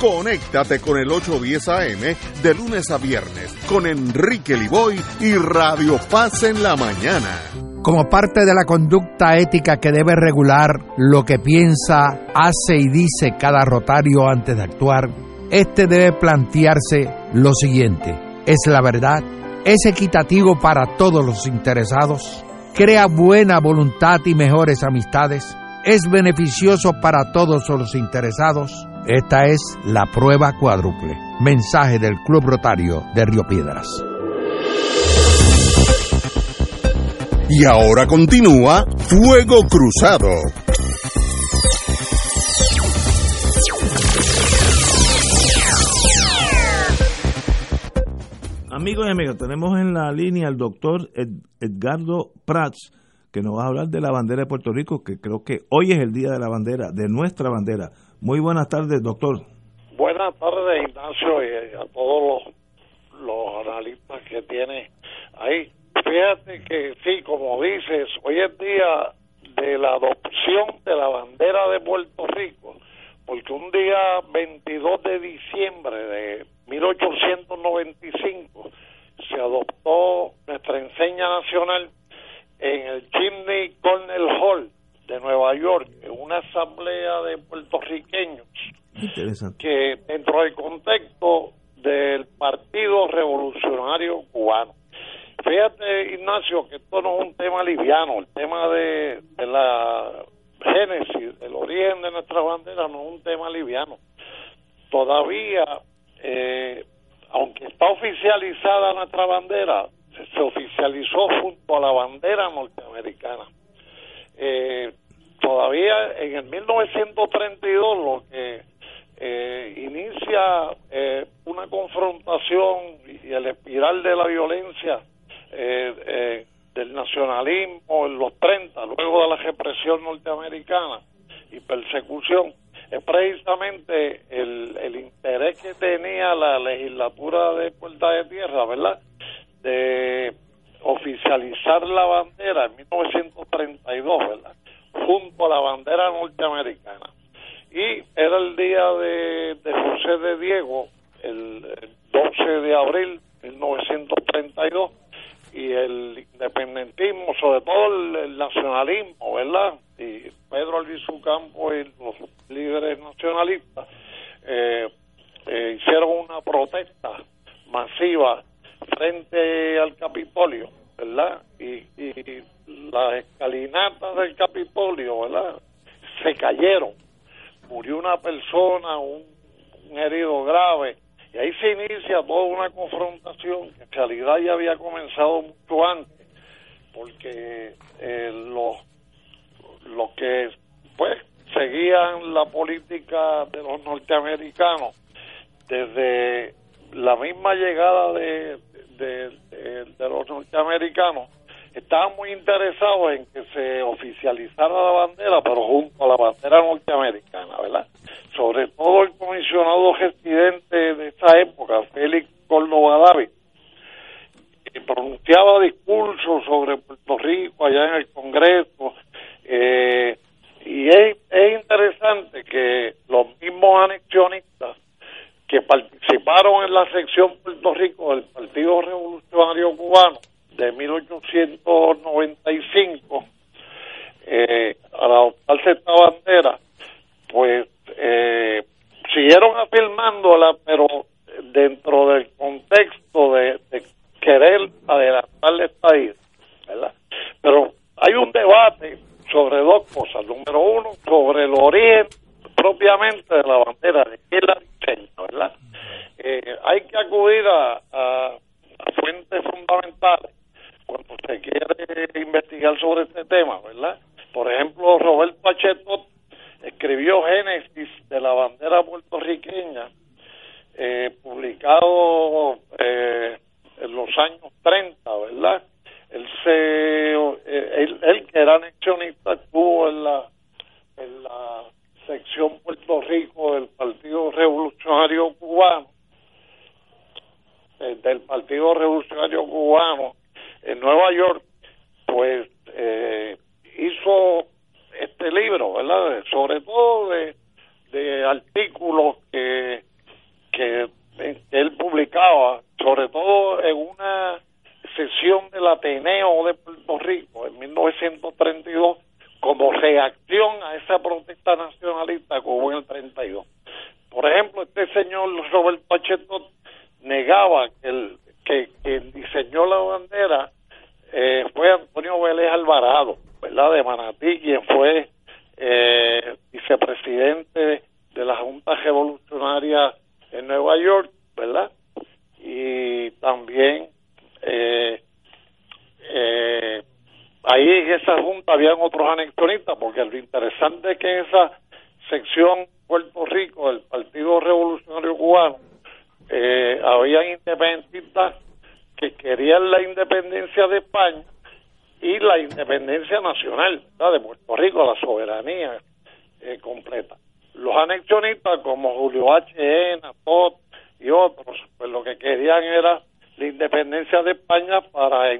Speaker 6: Conéctate con el 810 AM de lunes a viernes con Enrique Liboy y Radio Paz en la mañana.
Speaker 14: Como parte de la conducta ética que debe regular lo que piensa, hace y dice cada rotario antes de actuar, este debe plantearse lo siguiente: ¿es la verdad? ¿Es equitativo para todos los interesados? ¿Crea buena voluntad y mejores amistades? ¿Es beneficioso para todos los interesados? Esta es la prueba cuádruple. Mensaje del Club Rotario de Río Piedras.
Speaker 6: Y ahora continúa Fuego Cruzado.
Speaker 1: Amigos y amigas, tenemos en la línea al doctor Edgardo Prats, que nos va a hablar de la bandera de Puerto Rico, que creo que hoy es el día de la bandera, de nuestra bandera. Muy buenas tardes, doctor.
Speaker 15: Buenas tardes, Ignacio, y a todos los, analistas que tiene ahí. Fíjate que sí, como dices, hoy es día de la adopción de la bandera de Puerto Rico, porque un día 22 de diciembre de 1895 se adoptó nuestra enseña nacional en el Chimney Cornell Hall de Nueva York, una asamblea de puertorriqueños que dentro del contexto del Partido Revolucionario Cubano. Fíjate, Ignacio, que esto no es un tema liviano, el tema de, la génesis, el origen de nuestra bandera no es un tema liviano. Todavía, eh, aunque está oficializada nuestra bandera, se oficializó junto a la bandera norteamericana. Eh, todavía en el 1932 lo que eh, inicia eh, una confrontación y el espiral de la violencia del nacionalismo en los 30, luego de la represión norteamericana y persecución, es precisamente el, el interés que tenía la legislatura de Puerta de Tierra, ¿verdad? de oficializar la bandera en 1932, ¿verdad? Junto a la bandera norteamericana. Y era el día de, José de Diego, el, 12 de abril de 1932, y el independentismo, sobre todo el, nacionalismo, ¿verdad? Y Pedro Campo y los líderes nacionalistas eh, eh, hicieron una protesta masiva frente al Capitolio, ¿verdad? Y, y las escalinatas del Capitolio, ¿verdad? Se cayeron. Murió una persona, un, herido grave. Y ahí se inicia toda una confrontación que en realidad ya había comenzado mucho antes, porque eh, los, los que pues seguían la política de los norteamericanos desde la misma llegada de, los norteamericanos estaban muy interesados en que se oficializara la bandera, pero junto a la bandera norteamericana, ¿verdad? Sobre todo el comisionado residente de esa época, Félix Córdoba David, que pronunciaba discursos sobre Puerto Rico allá en el Congreso, eh, y es interesante que los mismos anexionistas que participaron en la sección Puerto Rico del Partido Revolucionario Cubano de 1895, eh, al adoptarse esta bandera, pues eh, siguieron afirmándola, pero dentro del contexto de, querer adelantar esta idea, ¿verdad? Pero hay un debate sobre dos cosas. Número uno, sobre el origen propiamente de la bandera, de la ¿verdad? Eh, hay que acudir a, fuentes fundamentales cuando se quiere investigar sobre este tema, ¿verdad? Por ejemplo, Roberto Pacheco escribió Génesis de la bandera puertorriqueña eh, publicado eh, en los años 30, ¿verdad? Él, se, eh, él, que era anexionista estuvo en la, en la sección Puerto Rico del Partido Revolucionario Cubano, eh, del Partido Revolucionario Cubano en Nueva York, pues eh, hizo este libro, ¿verdad? Sobre todo de, de artículos que, que él publicaba, sobre todo en una sesión del Ateneo de Puerto Rico en 1932 como reacción a esa protesta nacionalista que hubo en el 32. Por ejemplo, este señor Roberto Pacheco negaba que el que quien diseñó la bandera eh, fue Antonio Vélez Alvarado, ¿verdad? De Manatí, quien fue eh, vicepresidente de la Junta Revolucionaria en Nueva York, ¿verdad? Y también eh, eh, ahí en esa habían otros anexionistas, porque lo interesante es que en esa sección Puerto Rico del Partido Revolucionario Cubano eh, habían independentistas que querían la independencia de España y la independencia nacional de Puerto Rico, la soberanía eh, completa. Los anexionistas como Julio H. Ena, y otros, pues lo que querían era la independencia de España para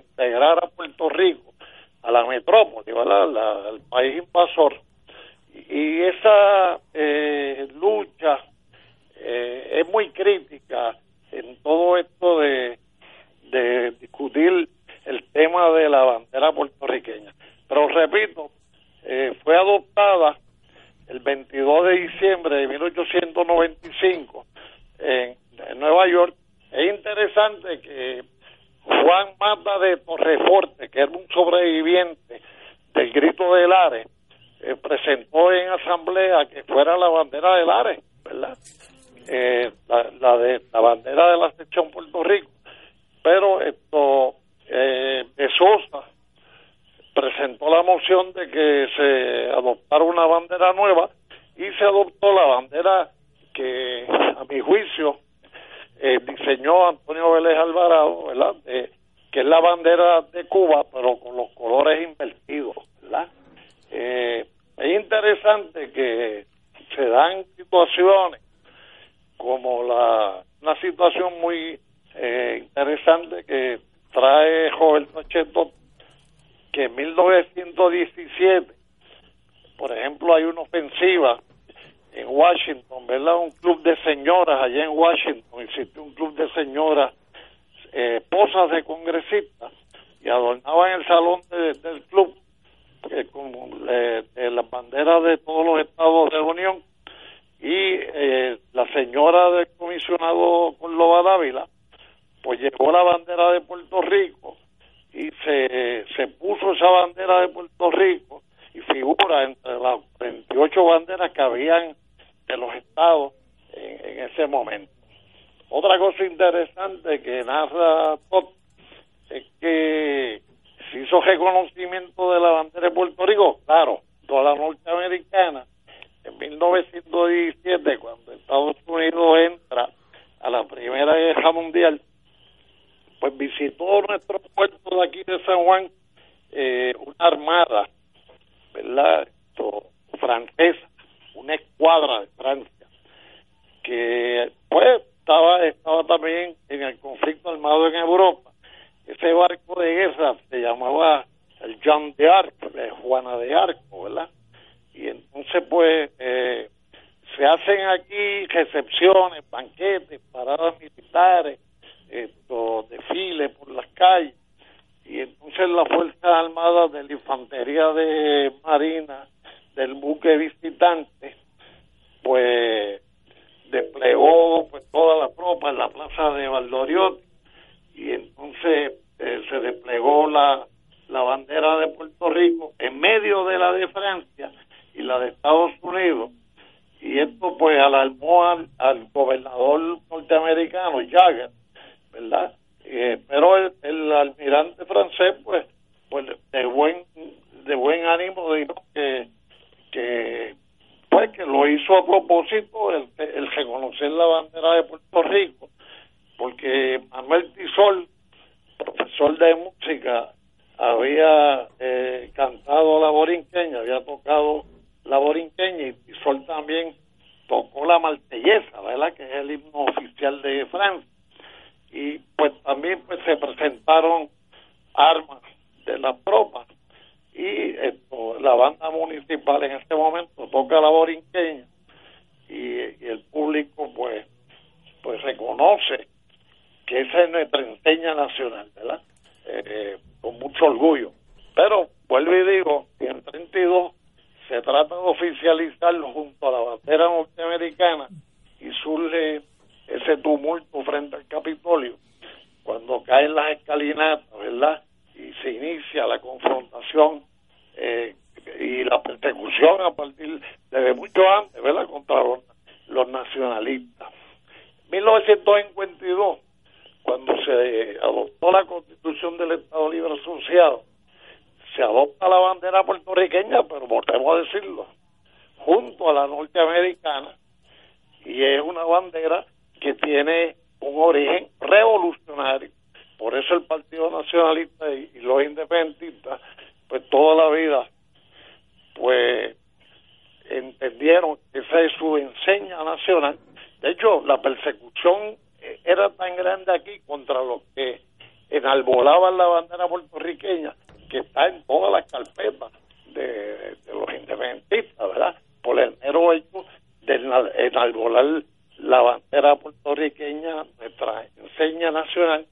Speaker 15: la, bandera de Puerto Rico en medio de la de Francia y la de Estados Unidos y esto pues alarmó al, al gobernador norteamericano Jagger, ¿verdad? Eh, pero el, almirante francés pues pues de buen de buen ánimo dijo que que pues que lo hizo a propósito el, el reconocer la bandera de Puerto Rico, porque Manuel Tisol, profesor de música, había eh, cantado la borinqueña, había tocado la borinqueña y Tisol también tocó la maltellesa, ¿verdad? Que es el himno oficial de Francia. Y pues también pues se presentaron armas de las tropas y esto, la banda municipal en este momento toca la borinqueña y, el público pues pues reconoce que esa es nuestra enseña nacional, ¿verdad? Eh, con mucho orgullo. Pero vuelvo y digo, en 32 se trata de oficializarlo junto a la bandera norteamericana y surge ese tumulto frente al Capitolio cuando caen las escalinatas, ¿verdad? Y se inicia la confrontación eh, y la persecución a partir de mucho antes, ¿verdad? Contra los, los nacionalistas. 1952, cuando se adoptó la Constitución del Estado Libre Asociado, se adopta la bandera puertorriqueña, pero volvemos a decirlo, junto a la norteamericana, y es una bandera que tiene un origen revolucionario. Por eso el Partido Nacionalista y, los independentistas, pues toda la vida, pues entendieron que esa es su enseña nacional. De hecho, la persecución era tan grande aquí contra los que enarbolaban la bandera puertorriqueña que está en todas las carpetas de, los independentistas, ¿verdad? Por el mero hecho de enalbolar la bandera puertorriqueña, nuestra enseña nacional,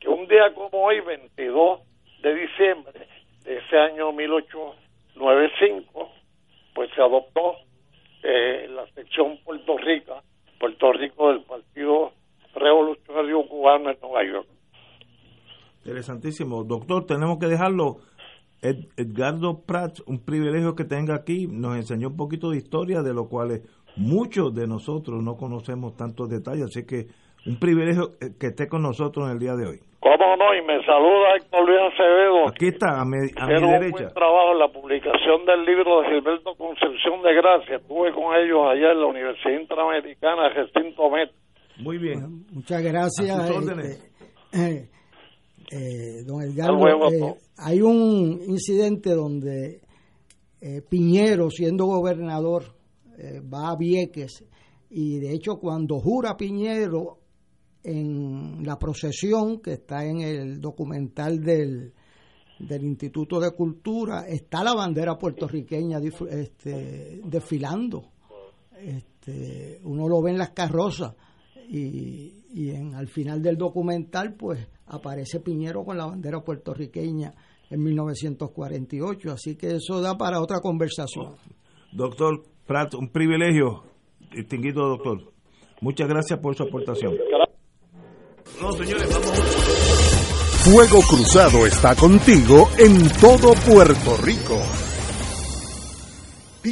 Speaker 15: que un día como hoy, 22 de diciembre de ese año 1895, pues se adoptó eh, la sección Puerto Rico, Puerto Rico del Partido Revolucionario Cubano en Nueva York.
Speaker 1: Interesantísimo. Doctor, tenemos que dejarlo. Edgardo Prats, un privilegio que tenga aquí, nos enseñó un poquito de historia, de lo cual muchos de nosotros no conocemos tantos detalles, así que un privilegio que esté con nosotros en el día de hoy.
Speaker 15: ¿Cómo no? Y me saluda Héctor Luis Acevedo.
Speaker 1: Aquí está, a mi, a
Speaker 15: mi derecha. un buen trabajo en la publicación del libro de Gilberto Concepción de Gracia. Estuve con ellos allá en la Universidad Interamericana, Gestinto Met.
Speaker 1: Muy bien.
Speaker 2: muchas gracias. Este, eh, don Edgardo, eh, hay un incidente donde eh, Piñero, siendo gobernador, va a Vieques y de hecho cuando jura Piñero en la procesión que está en el documental del, del Instituto de Cultura, está la bandera puertorriqueña este, desfilando. Este, uno lo ve en las carrozas y, y en, al final del documental pues aparece Piñero con la bandera puertorriqueña en 1948, así que eso da para otra conversación.
Speaker 1: Doctor Pratt, un privilegio, distinguido doctor. Muchas gracias por su aportación.
Speaker 6: No, señores, vamos. Fuego Cruzado está contigo en todo Puerto Rico.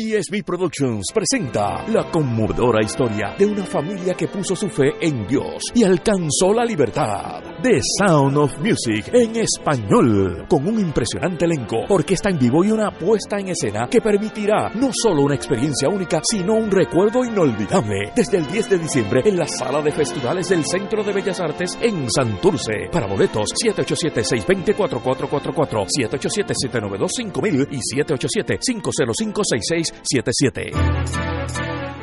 Speaker 16: PSB Productions presenta la conmovedora historia de una familia que puso su fe en Dios y alcanzó la libertad. The Sound of Music en español, con un impresionante elenco, orquesta en vivo y una puesta en escena que permitirá no solo una experiencia única, sino un recuerdo inolvidable. Desde el 10 de diciembre en la sala de festivales del Centro de Bellas Artes en Santurce. Para boletos, 787-620-4444, 787-792-5000 y 787 505 77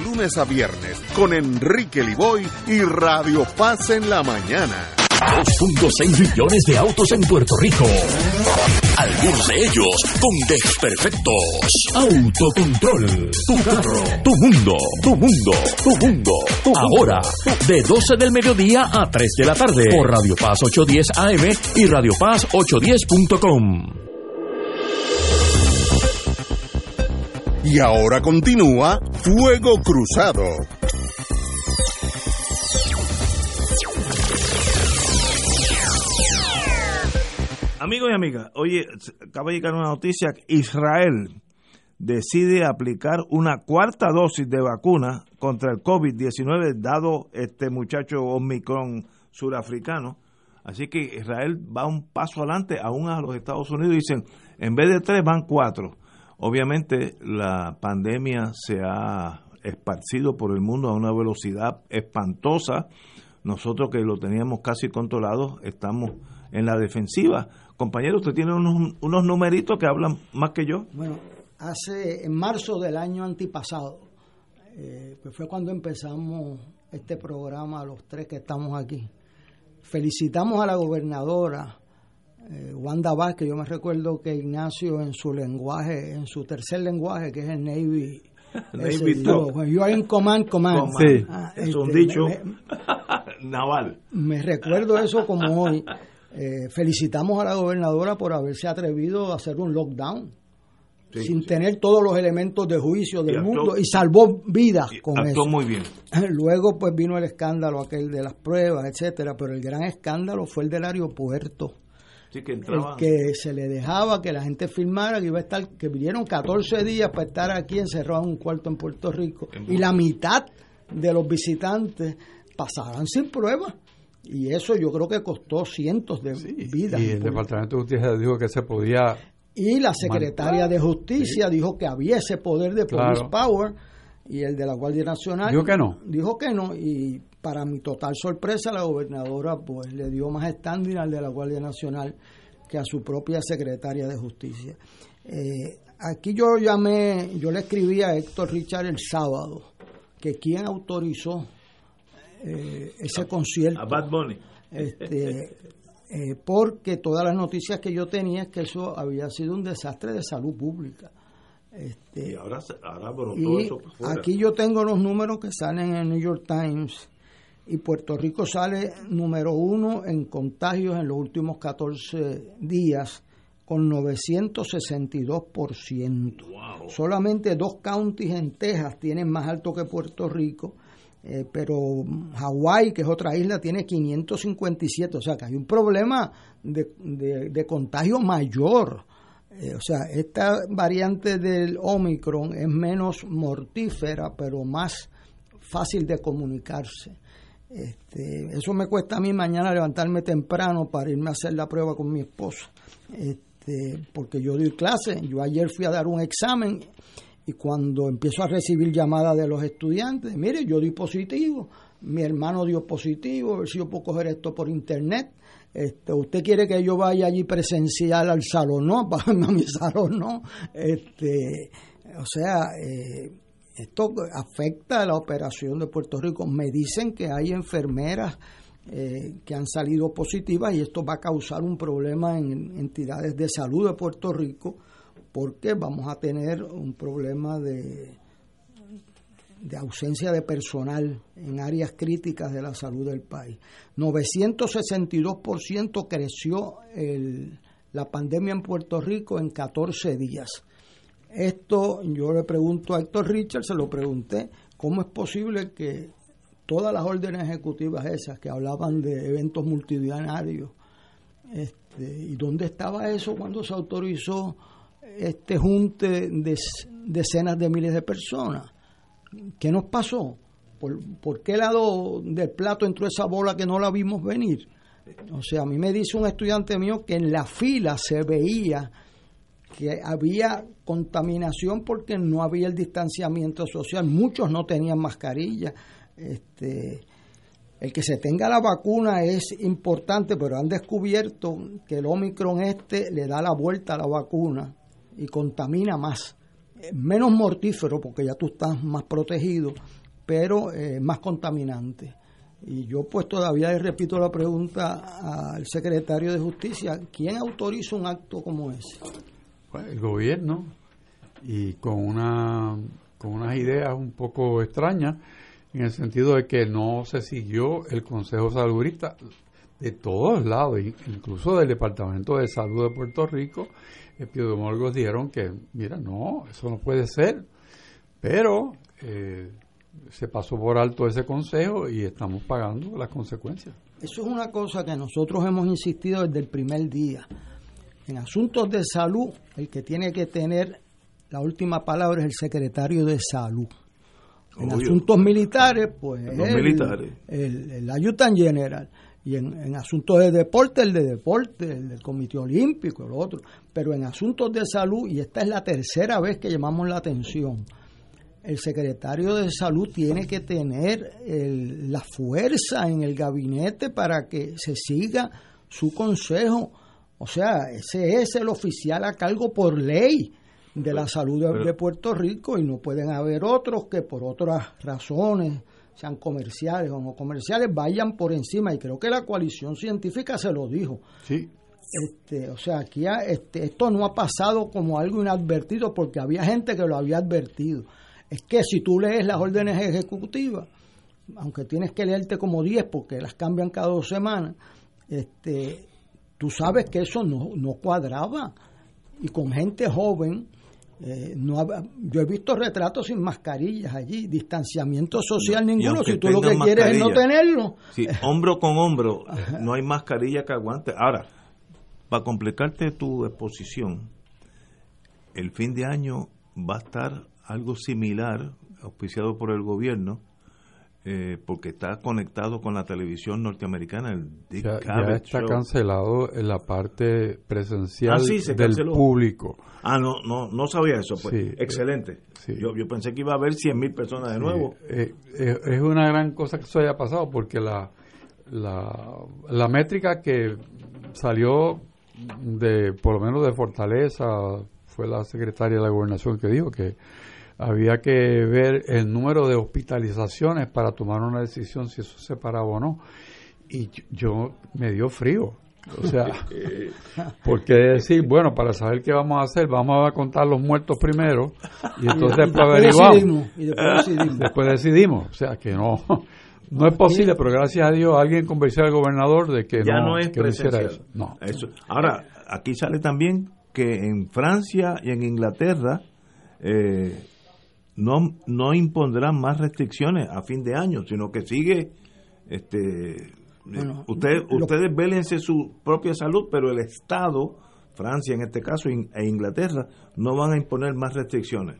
Speaker 6: lunes a viernes con Enrique Liboy y Radio Paz en la mañana.
Speaker 16: 2.6 millones de autos en Puerto Rico. Algunos de ellos con desperfectos. Autocontrol. Tu carro. Tu mundo. Tu mundo. Tu mundo. Ahora, de 12 del mediodía a 3 de la tarde. Por Radio Paz 810 AM y Radio Paz 810.com.
Speaker 6: Y ahora continúa Fuego Cruzado.
Speaker 1: Amigos y amigas, oye, acaba de llegar una noticia. Israel decide aplicar una cuarta dosis de vacuna contra el COVID-19 dado este muchacho Omicron surafricano. Así que Israel va un paso adelante aún a los Estados Unidos. Dicen, en vez de tres van cuatro. Obviamente la pandemia se ha esparcido por el mundo a una velocidad espantosa. Nosotros que lo teníamos casi controlado estamos en la defensiva. Compañero, usted tiene unos, unos numeritos que hablan más que yo.
Speaker 2: Bueno, hace en marzo del año antipasado, eh, fue cuando empezamos este programa, los tres que estamos aquí. Felicitamos a la gobernadora eh, Wanda Vázquez. Yo me recuerdo que Ignacio en su lenguaje, en su tercer lenguaje, que es el Navy, [LAUGHS]
Speaker 1: Navy
Speaker 2: dijo,
Speaker 1: Talk.
Speaker 2: "When you are in command, command.
Speaker 1: Sí.
Speaker 2: Ah,
Speaker 1: es un
Speaker 2: este,
Speaker 1: dicho
Speaker 2: me- [LAUGHS]
Speaker 1: naval.
Speaker 2: me recuerdo eso como hoy. Eh, felicitamos a la gobernadora por haberse atrevido a hacer un lockdown
Speaker 1: Sí,
Speaker 2: sin
Speaker 1: sí.
Speaker 2: tener todos los elementos de juicio del
Speaker 1: Y actuó-
Speaker 2: mundo y salvó vidas con
Speaker 1: Actuó
Speaker 2: eso.
Speaker 1: muy bien. [LAUGHS]
Speaker 2: Luego pues vino el escándalo aquel de las pruebas, etcétera, pero el gran escándalo fue el del aeropuerto.
Speaker 1: Que
Speaker 2: El que se le dejaba que la gente firmara que iba a estar, que vinieron 14 días para estar aquí encerrados en un cuarto en Puerto Rico y la mitad de los visitantes pasaran sin pruebas. Y eso yo creo que costó cientos de vidas.
Speaker 4: Y el Departamento de Justicia dijo que se podía
Speaker 2: Y la secretaria de Justicia dijo que había ese poder de police
Speaker 4: Claro.
Speaker 2: power y el de la Guardia Nacional
Speaker 4: Dijo que no.
Speaker 2: Dijo que no y para mi total sorpresa la gobernadora pues le dio más standing al de la Guardia Nacional que a su propia secretaria de Justicia. Eh, aquí yo llamé, yo le escribí a Héctor Richard el sábado que quién autorizó eh, ese concierto.
Speaker 1: A Bad Bunny.
Speaker 2: Este, [LAUGHS] eh, porque todas las noticias que yo tenía es que eso había sido un desastre de salud pública. Este,
Speaker 1: Y ahora, ahora brotó
Speaker 2: y
Speaker 1: eso por fuera.
Speaker 2: aquí yo tengo los números que salen en el New York Times y Puerto Rico sale número uno en contagios en los últimos 14 días con 962%. Solamente dos counties en Texas tienen más alto que Puerto Rico, eh, pero Hawái, que es otra isla, tiene 557. O sea que hay un problema de, de- de contagio mayor. Eh, o sea, esta variante del Omicron es menos mortífera, pero más fácil de comunicarse. Este, eso me cuesta a mí mañana levantarme temprano para irme a hacer la prueba con mi esposa. Este, porque yo doy clase. Yo ayer fui a dar un examen y cuando empiezo a recibir llamadas de los estudiantes, mire, yo di positivo, mi hermano dio positivo, a ver si yo puedo coger esto por internet. Este, ¿Usted quiere que yo vaya allí presencial al salón? No, [LAUGHS] a mi salón no. Este, o sea, eh, esto afecta a la operación de Puerto Rico. Me dicen que hay enfermeras eh, que han salido positivas y esto va a causar un problema en entidades de salud de Puerto Rico porque vamos a tener un problema de, de ausencia de personal en áreas críticas de la salud del país. 962% creció la pandemia en Puerto Rico en 14 días. Esto yo le pregunto a Héctor Richard, se lo pregunté, ¿cómo es posible que todas las órdenes ejecutivas esas que hablaban de eventos multitudinarios, este, ¿y dónde estaba eso cuando se autorizó este junte de decenas de miles de personas? ¿Qué nos pasó? ¿Por, ¿Por qué lado del plato entró esa bola que no la vimos venir? O sea, a mí me dice un estudiante mío que en la fila se veía que había contaminación porque no había el distanciamiento social, muchos no tenían mascarilla. Este, el que se tenga la vacuna es importante, pero han descubierto que el Omicron este le da la vuelta a la vacuna y contamina más. Menos mortífero porque ya tú estás más protegido, pero eh, más contaminante. Y yo pues todavía le repito la pregunta al secretario de Justicia, ¿quién autoriza un acto como ese?
Speaker 4: Pues el gobierno y con una con unas ideas un poco extrañas en el sentido de que no se siguió el Consejo Saludista de todos lados, incluso del Departamento de Salud de Puerto Rico, epidemiólogos dijeron que, mira, no, eso no puede ser, pero eh, se pasó por alto ese consejo y estamos pagando las consecuencias.
Speaker 2: Eso es una cosa que nosotros hemos insistido desde el primer día. En asuntos de salud, el que tiene que tener la última palabra es el secretario de salud. En asuntos militares, pues
Speaker 1: Los militares.
Speaker 2: El, el, general. Y en, asuntos de deporte, el de deporte, el del Comité Olímpico, el otro. Pero en asuntos de salud, y esta es la tercera vez que llamamos la atención, el secretario de salud tiene que tener la fuerza en el gabinete para que se siga su consejo. O sea, ese es el oficial a cargo por ley de la salud de, Puerto Rico y no pueden haber otros que por otras razones, sean comerciales o no comerciales, vayan por encima. Y creo que la coalición científica se lo dijo.
Speaker 4: Sí.
Speaker 2: Este, o sea, aquí este, esto no ha pasado como algo inadvertido porque había gente que lo había advertido es que si tú lees las órdenes ejecutivas, aunque tienes que leerte como 10 porque las cambian cada dos semanas, este, tú sabes que eso no, no cuadraba. Y con gente joven, eh, no yo he visto retratos sin mascarillas allí, distanciamiento social ninguno, si tú lo que quieres es no tenerlo.
Speaker 1: Sí, hombro con hombro, no hay mascarilla que aguante. Ahora, para complicarte tu exposición, el fin de año va a estar algo similar, auspiciado por el gobierno, eh, porque está conectado con la televisión norteamericana. El
Speaker 4: ya, está cancelado en la parte presencial ah, del público.
Speaker 1: Ah, no, no, no sabía eso. Pues. Excelente. Yo, yo pensé que iba a haber 100 mil personas de nuevo.
Speaker 4: Eh, eh, es una gran cosa que eso haya pasado porque la, la, la métrica que salió de, por lo menos de Fortaleza, fue la secretaria de la gobernación que dijo que había que ver el número de hospitalizaciones para tomar una decisión si eso se paraba o no. Y yo, me dio frío. O sea, [LAUGHS] porque decir, bueno, para saber qué vamos a hacer, vamos a contar los muertos primero y entonces después averiguamos. y [LAUGHS] después decidimos. O sea, que no, [LAUGHS] no es posible, pero gracias a Dios alguien convenció al gobernador de que
Speaker 1: ya
Speaker 4: no,
Speaker 1: es que hiciera eso. No. eso. Ahora, aquí sale también que en Francia y en Inglaterra eh, no, no impondrán más restricciones a fin de año, sino que sigue, este, ustedes, ustedes vélense su propia salud, pero el Estado, Francia en este caso e Inglaterra, no van a imponer más restricciones.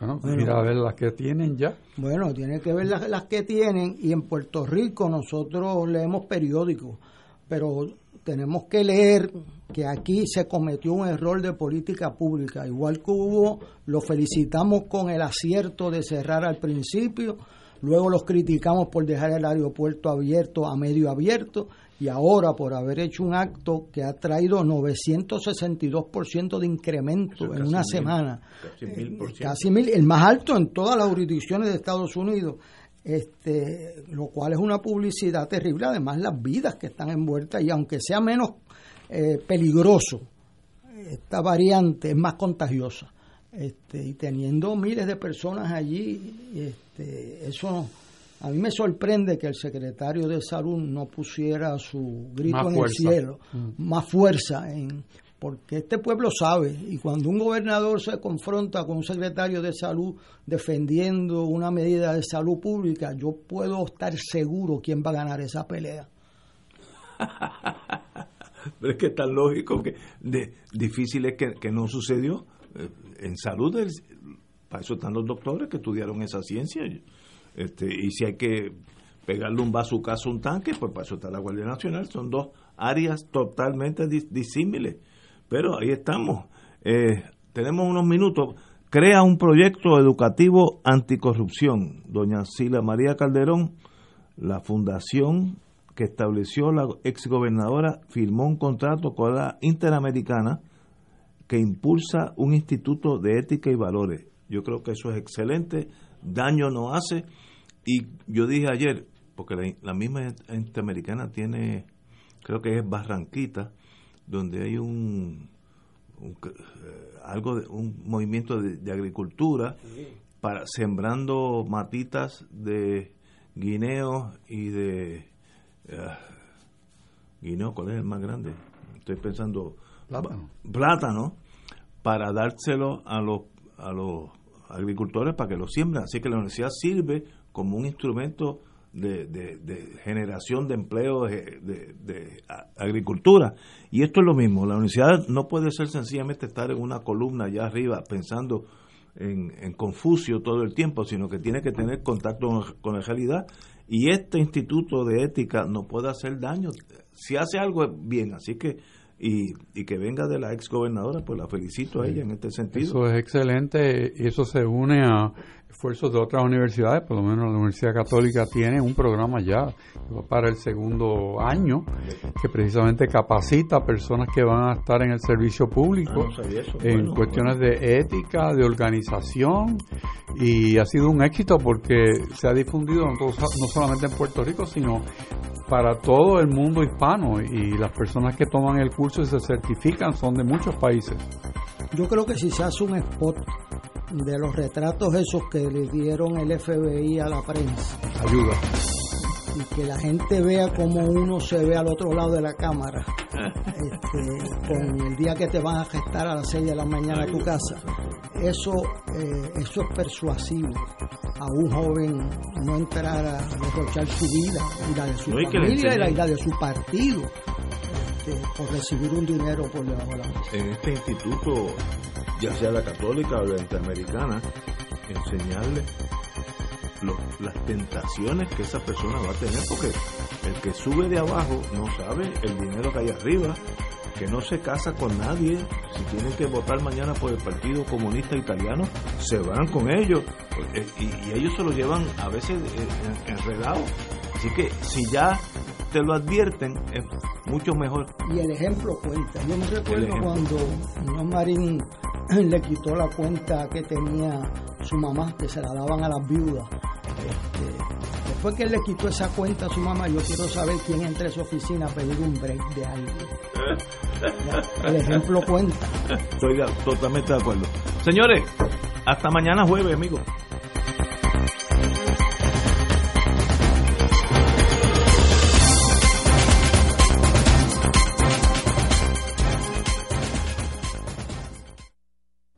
Speaker 4: Bueno, mira a ver las que tienen ya.
Speaker 2: Bueno, tiene que ver las, las que tienen y en Puerto Rico nosotros leemos periódicos, pero tenemos que leer que aquí se cometió un error de política pública, igual que hubo, lo felicitamos con el acierto de cerrar al principio, luego los criticamos por dejar el aeropuerto abierto a medio abierto y ahora por haber hecho un acto que ha traído 962% de incremento en una semana,
Speaker 1: casi mil,
Speaker 2: casi mil, el más alto en todas las jurisdicciones de Estados Unidos. Este, lo cual es una publicidad terrible, además las vidas que están envueltas y aunque sea menos eh, peligroso, esta variante es más contagiosa. Este, y teniendo miles de personas allí, este, eso a mí me sorprende que el secretario de salud no pusiera su grito en el cielo, mm. más fuerza en porque este pueblo sabe, y cuando un gobernador se confronta con un secretario de salud defendiendo una medida de salud pública, yo puedo estar seguro quién va a ganar esa pelea. [LAUGHS] [LAUGHS]
Speaker 1: Pero es que es tan lógico que difícil es que, no sucedió. Eh, en salud, para eso están los doctores que estudiaron esa ciencia. Este, y si hay que pegarle un vaso a un tanque, pues para eso está la Guardia Nacional. Son dos áreas totalmente disímiles pero ahí estamos. Eh, tenemos unos minutos. Crea un proyecto educativo anticorrupción. Doña Sila María Calderón, la fundación que estableció la exgobernadora, firmó un contrato con la Interamericana que impulsa un instituto de ética y valores. Yo creo que eso es excelente, daño no hace. Y yo dije ayer, porque la, misma interamericana tiene, creo que es Barranquita, donde hay un, un eh, algo de, un movimiento de, agricultura para sembrando matitas de guineo y de uh, guineo, ¿cuál es el más grande? Estoy pensando plátano, plátano para dárselo a los a los agricultores para que lo siembren. Así que la universidad sirve como un instrumento de, de, generación de empleo de, de, agricultura. Y esto es lo mismo, la universidad no puede ser sencillamente estar en una columna allá arriba pensando en, en Confucio todo el tiempo, sino que tiene que tener contacto con, la realidad. Y este instituto de ética no puede hacer daño. Si hace algo, bien. Así que y, y, que venga de la ex gobernadora, pues la felicito a ella en este sentido.
Speaker 4: Eso es excelente y eso se une a esfuerzos de otras universidades, por lo menos la Universidad Católica tiene un programa ya para el segundo año que precisamente capacita a personas que van a estar en el servicio público ah, en cuestiones de ética, de organización y ha sido un éxito porque se ha difundido no, no solamente en Puerto Rico, sino para todo el mundo hispano y las personas que toman el curso y se certifican son de muchos países.
Speaker 2: Yo creo que si se hace un spot de los retratos esos que le dieron el FBI a la prensa.
Speaker 4: Ayuda.
Speaker 2: Y que la gente vea cómo uno se ve al otro lado de la cámara. Este, con el día que te van a gestar a las 6 de la mañana a tu casa. Eso, eh, eso es persuasivo a un joven no entrar a derrochar su vida y la de su familia y la, de su partido por recibir un dinero por la.
Speaker 1: En este instituto ya sea la católica o la interamericana, enseñarle las tentaciones que esa persona va a tener, porque el que sube de abajo no sabe el dinero que hay arriba, que no se casa con nadie, si tienen que votar mañana por el Partido Comunista Italiano, se van con ellos, eh, y, ellos se lo llevan a veces eh, enredado. Así que si ya te lo advierten, es mucho mejor.
Speaker 2: Y el ejemplo cuenta. Yo me recuerdo cuando no Marín [CLEARS THROAT] le quitó la cuenta que tenía su mamá, que se la daban a las viudas. Este, después que él le quitó esa cuenta a su mamá, yo quiero saber quién entra a su oficina a pedir un break de algo. el ejemplo cuenta.
Speaker 1: Estoy totalmente de acuerdo. Señores, hasta mañana jueves, amigos.